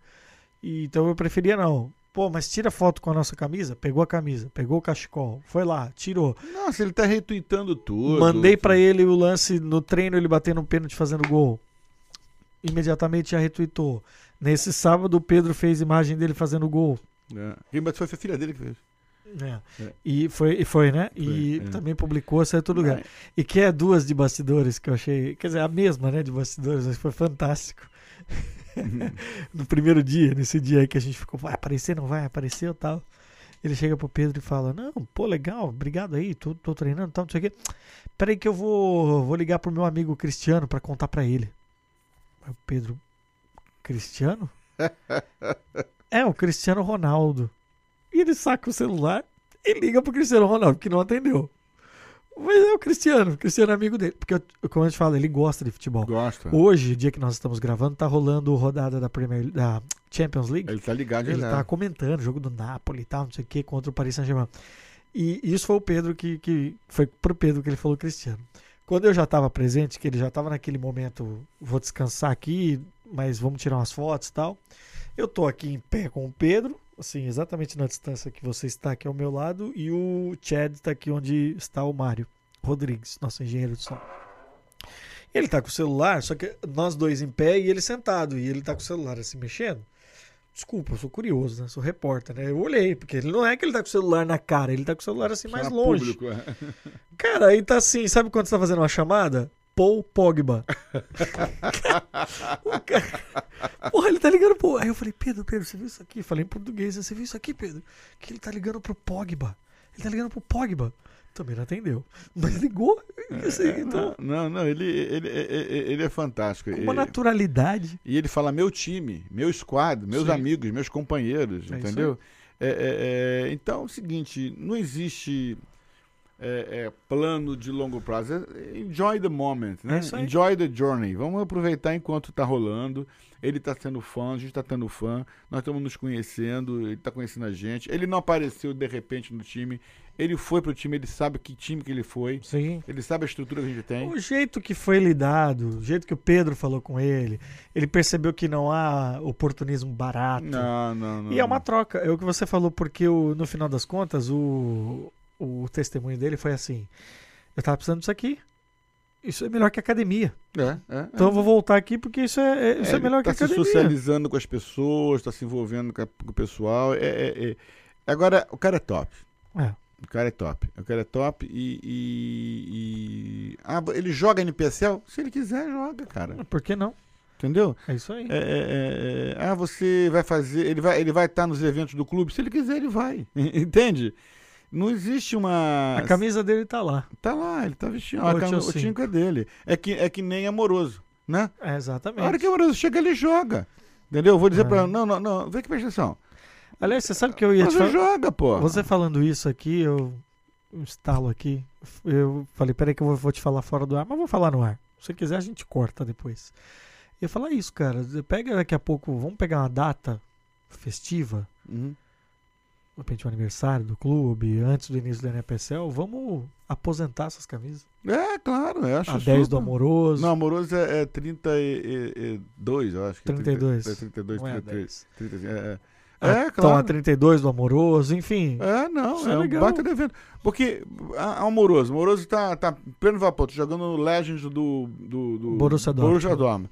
E, então eu preferia não. Pô, mas tira foto com a nossa camisa? Pegou a camisa, pegou o cachecol, foi lá, tirou. Nossa, ele tá retweetando tudo. Mandei pra ele o lance no treino, ele batendo um pênalti fazendo gol. Imediatamente já retweetou. Nesse sábado o Pedro fez imagem dele fazendo gol. É. E, Mas foi a filha dele que fez. É. É. E foi, e foi, né? e Foi, é. também publicou, saiu todo lugar. E que é duas de bastidores que eu achei. Quer dizer, a mesma, né? De bastidores, mas foi fantástico. no primeiro dia, nesse dia aí que a gente ficou, vai aparecer, não vai aparecer ou tal. Ele chega pro Pedro e fala: Não, pô, legal, obrigado aí, tô, tô treinando, tal, não sei o quê. Peraí que eu vou, vou ligar pro meu amigo Cristiano pra contar pra ele. Aí o Pedro, Cristiano? é, o Cristiano Ronaldo. E ele saca o celular e liga pro Cristiano Ronaldo, que não atendeu. Mas é o Cristiano, o Cristiano é amigo dele. Porque, eu- como a gente fala, ele gosta de futebol. Gosta. Hoje, dia que nós estamos gravando, tá rolando rodada da Premier da Champions League. Ele tá ligado Ele direto. tá comentando, jogo do Napoli e tal, não sei o que, contra o Paris Saint-Germain. E isso foi o Pedro que, que. Foi pro Pedro que ele falou Cristiano. Quando eu já estava presente, que ele já estava naquele momento, vou descansar aqui, mas vamos tirar umas fotos e tal. Eu tô aqui em pé com o Pedro, assim, exatamente na distância que você está aqui ao meu lado, e o Chad está aqui onde está o Mário Rodrigues, nosso engenheiro de som. Ele tá com o celular, só que nós dois em pé e ele sentado, e ele tá com o celular assim mexendo. Desculpa, eu sou curioso, né? Sou repórter, né? Eu olhei, porque ele não é que ele tá com o celular na cara, ele tá com o celular assim mais Só longe. público, é. Cara, aí tá assim, sabe quando você tá fazendo uma chamada? Paul Pogba. O cara- Porra, ele tá ligando pro. Aí eu falei, Pedro, Pedro, você viu isso aqui? Falei em português, você viu isso aqui, Pedro? Que ele tá ligando pro Pogba. Ele tá ligando pro Pogba. Também não atendeu. Mas ligou. assim, então, Não, não, ele, ele, ele, ele é fantástico. com uma naturalidade. E ele fala meu time, meu squad, meus Sim. amigos, meus companheiros, É entendeu? É, é, é, então é o seguinte, não existe é, é, plano de longo prazo. É, enjoy the moment, né? É enjoy the journey. Vamos aproveitar enquanto tá rolando. Ele tá sendo fã, a gente tá tendo fã, nós estamos nos conhecendo, ele tá conhecendo a gente. Ele não apareceu de repente no time. Ele foi pro time, ele sabe que time que ele foi. Sim. Ele sabe a estrutura que a gente tem. O jeito que foi lidado, o jeito que o Pedro falou com ele, ele percebeu que não há oportunismo barato. Não, não, não. E é uma troca, é o que você falou, porque o, no final das contas, o, o testemunho dele foi assim: eu tava precisando disso aqui. Isso é melhor que academia. É, é, Então é. eu vou voltar aqui porque isso é, é- isso é, melhor tá que se academia. socializando com as pessoas, tá se envolvendo com, a- com o pessoal. É, é- é. Agora, o cara é top. É. O cara é top. O cara é top e. e- e- Ah, ele joga NPSL? Se ele quiser, joga, cara. Por que não? Entendeu? É isso aí. É, é, é, é, ah, você vai fazer. Ele vai ele vai estar nos eventos do clube. Se ele quiser, ele vai. Entende? Não existe uma. A camisa dele tá lá. Tá lá, ele tá vestindo. O cam- o cinco é dele. É que, é que nem amoroso, né? É, exatamente. A hora que o amoroso chega, ele joga. Entendeu? Eu vou dizer É. pra não, não, não, vem aqui, presta atenção. Aliás, você sabe que eu ia te Você falar. joga, pô. Você falando isso aqui, eu um estalo aqui. Eu falei, peraí que eu vou, vou te falar fora do ar, mas vou falar no ar. Se você quiser, a gente corta depois. Eu ia falar isso, cara. Pega daqui a pouco, vamos pegar uma data festiva, Uhum. De repente o aniversário do clube, antes do início do NPSL, vamos aposentar essas camisas. É, claro, eu acho A 10 do super. amoroso. Não, amoroso é, é 32, eu acho. Que 32. É 30, é 32, não é a 33. 10. 30, é, é. Ah, É, Então claro. a 32 do amoroso, enfim. É, não, é é, um legal. baita de evento. Porque a, a Amoroso, Amoroso tá, tá pleno vapor, tá jogando Legends do, do, do Borussia Dortmund. Borussia Dortmund.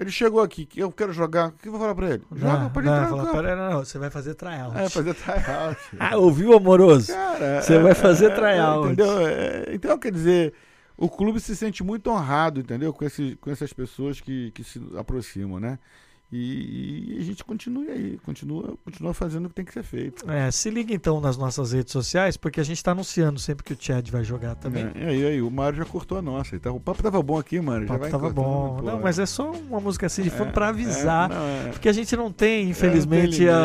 Ele chegou aqui, que eu quero jogar, o que eu vou falar pra ele? Joga, Não, pode não, entrar fala, pera, não, não, você vai fazer tryout. É, fazer tryout. Ah, ouviu, amoroso? Cara, Você é- vai fazer é- tryout. Entendeu? É, então, quer dizer, o clube se sente muito honrado, entendeu? Com, esse, com essas pessoas que, que se aproximam, né? E, e a gente continua aí, continua, continua fazendo o que tem que ser feito. É, se liga então nas nossas redes sociais, porque a gente tá anunciando sempre que o Chad vai jogar também. É, e aí, aí, o Mário já cortou a nossa. Então, o papo tava bom aqui, mano. O papo tava bom. pô. Não, mas é só uma música assim de fundo É, pra avisar. é, não, é. Porque a gente não tem, infelizmente, ninguém, a, é.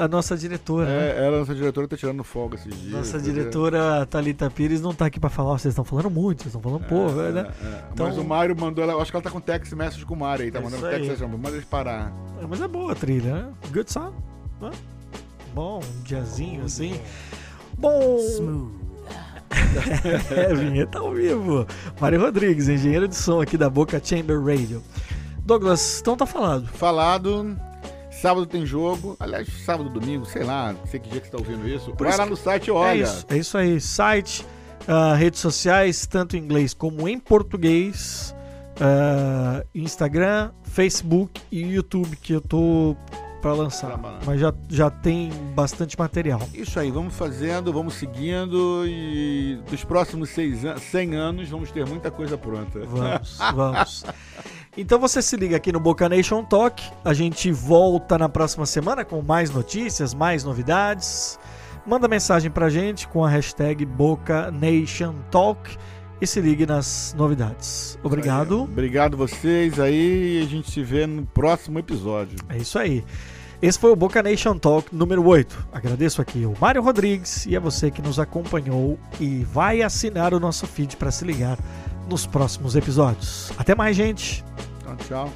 a- a nossa diretora. né? É, ela, nossa diretora, tá tirando folga esses dias. Nossa diretora Thalita Pires não tá aqui pra falar, ó, vocês estão falando muito, vocês estão falando pouco, É, né? é, é. Então- Mas o Mário mandou ela, acho que ela tá com text message com o Mário aí, tá É mandando text message, manda eles parar. É, Mas é boa a trilha, né? Good song. né? Bom, um diazinho assim. Bom. é, vinheta ao vivo. Mário Rodrigues, engenheiro de som aqui da Boca Chamber Radio. Douglas, então tá falado. Falado. Sábado tem jogo. Aliás, sábado, domingo, sei lá, não sei que dia que você tá ouvindo isso. Por Vai isso lá no site e É olha. isso, é isso aí. Site, ah, redes sociais, tanto em inglês como em português. Ah, Instagram, Facebook e YouTube que eu tô pra lançar. Mas já, já tem bastante material. Isso aí, vamos fazendo, vamos seguindo e dos próximos seis an 100 anos vamos ter muita coisa pronta. Vamos, vamos. Então você se liga aqui no Boca Nation Talk. A gente volta na próxima semana com mais notícias, mais novidades. Manda mensagem pra gente com a hashtag Boca Nation Talk e se ligue nas novidades. Obrigado. Obrigado vocês aí e a gente se vê no próximo episódio. É isso aí. Esse foi o Boca Nation Talk número 8. Agradeço aqui ao Mário Rodrigues e a você que nos acompanhou e vai assinar o nosso feed para se ligar nos próximos episódios. Até mais, gente. Então, tchau.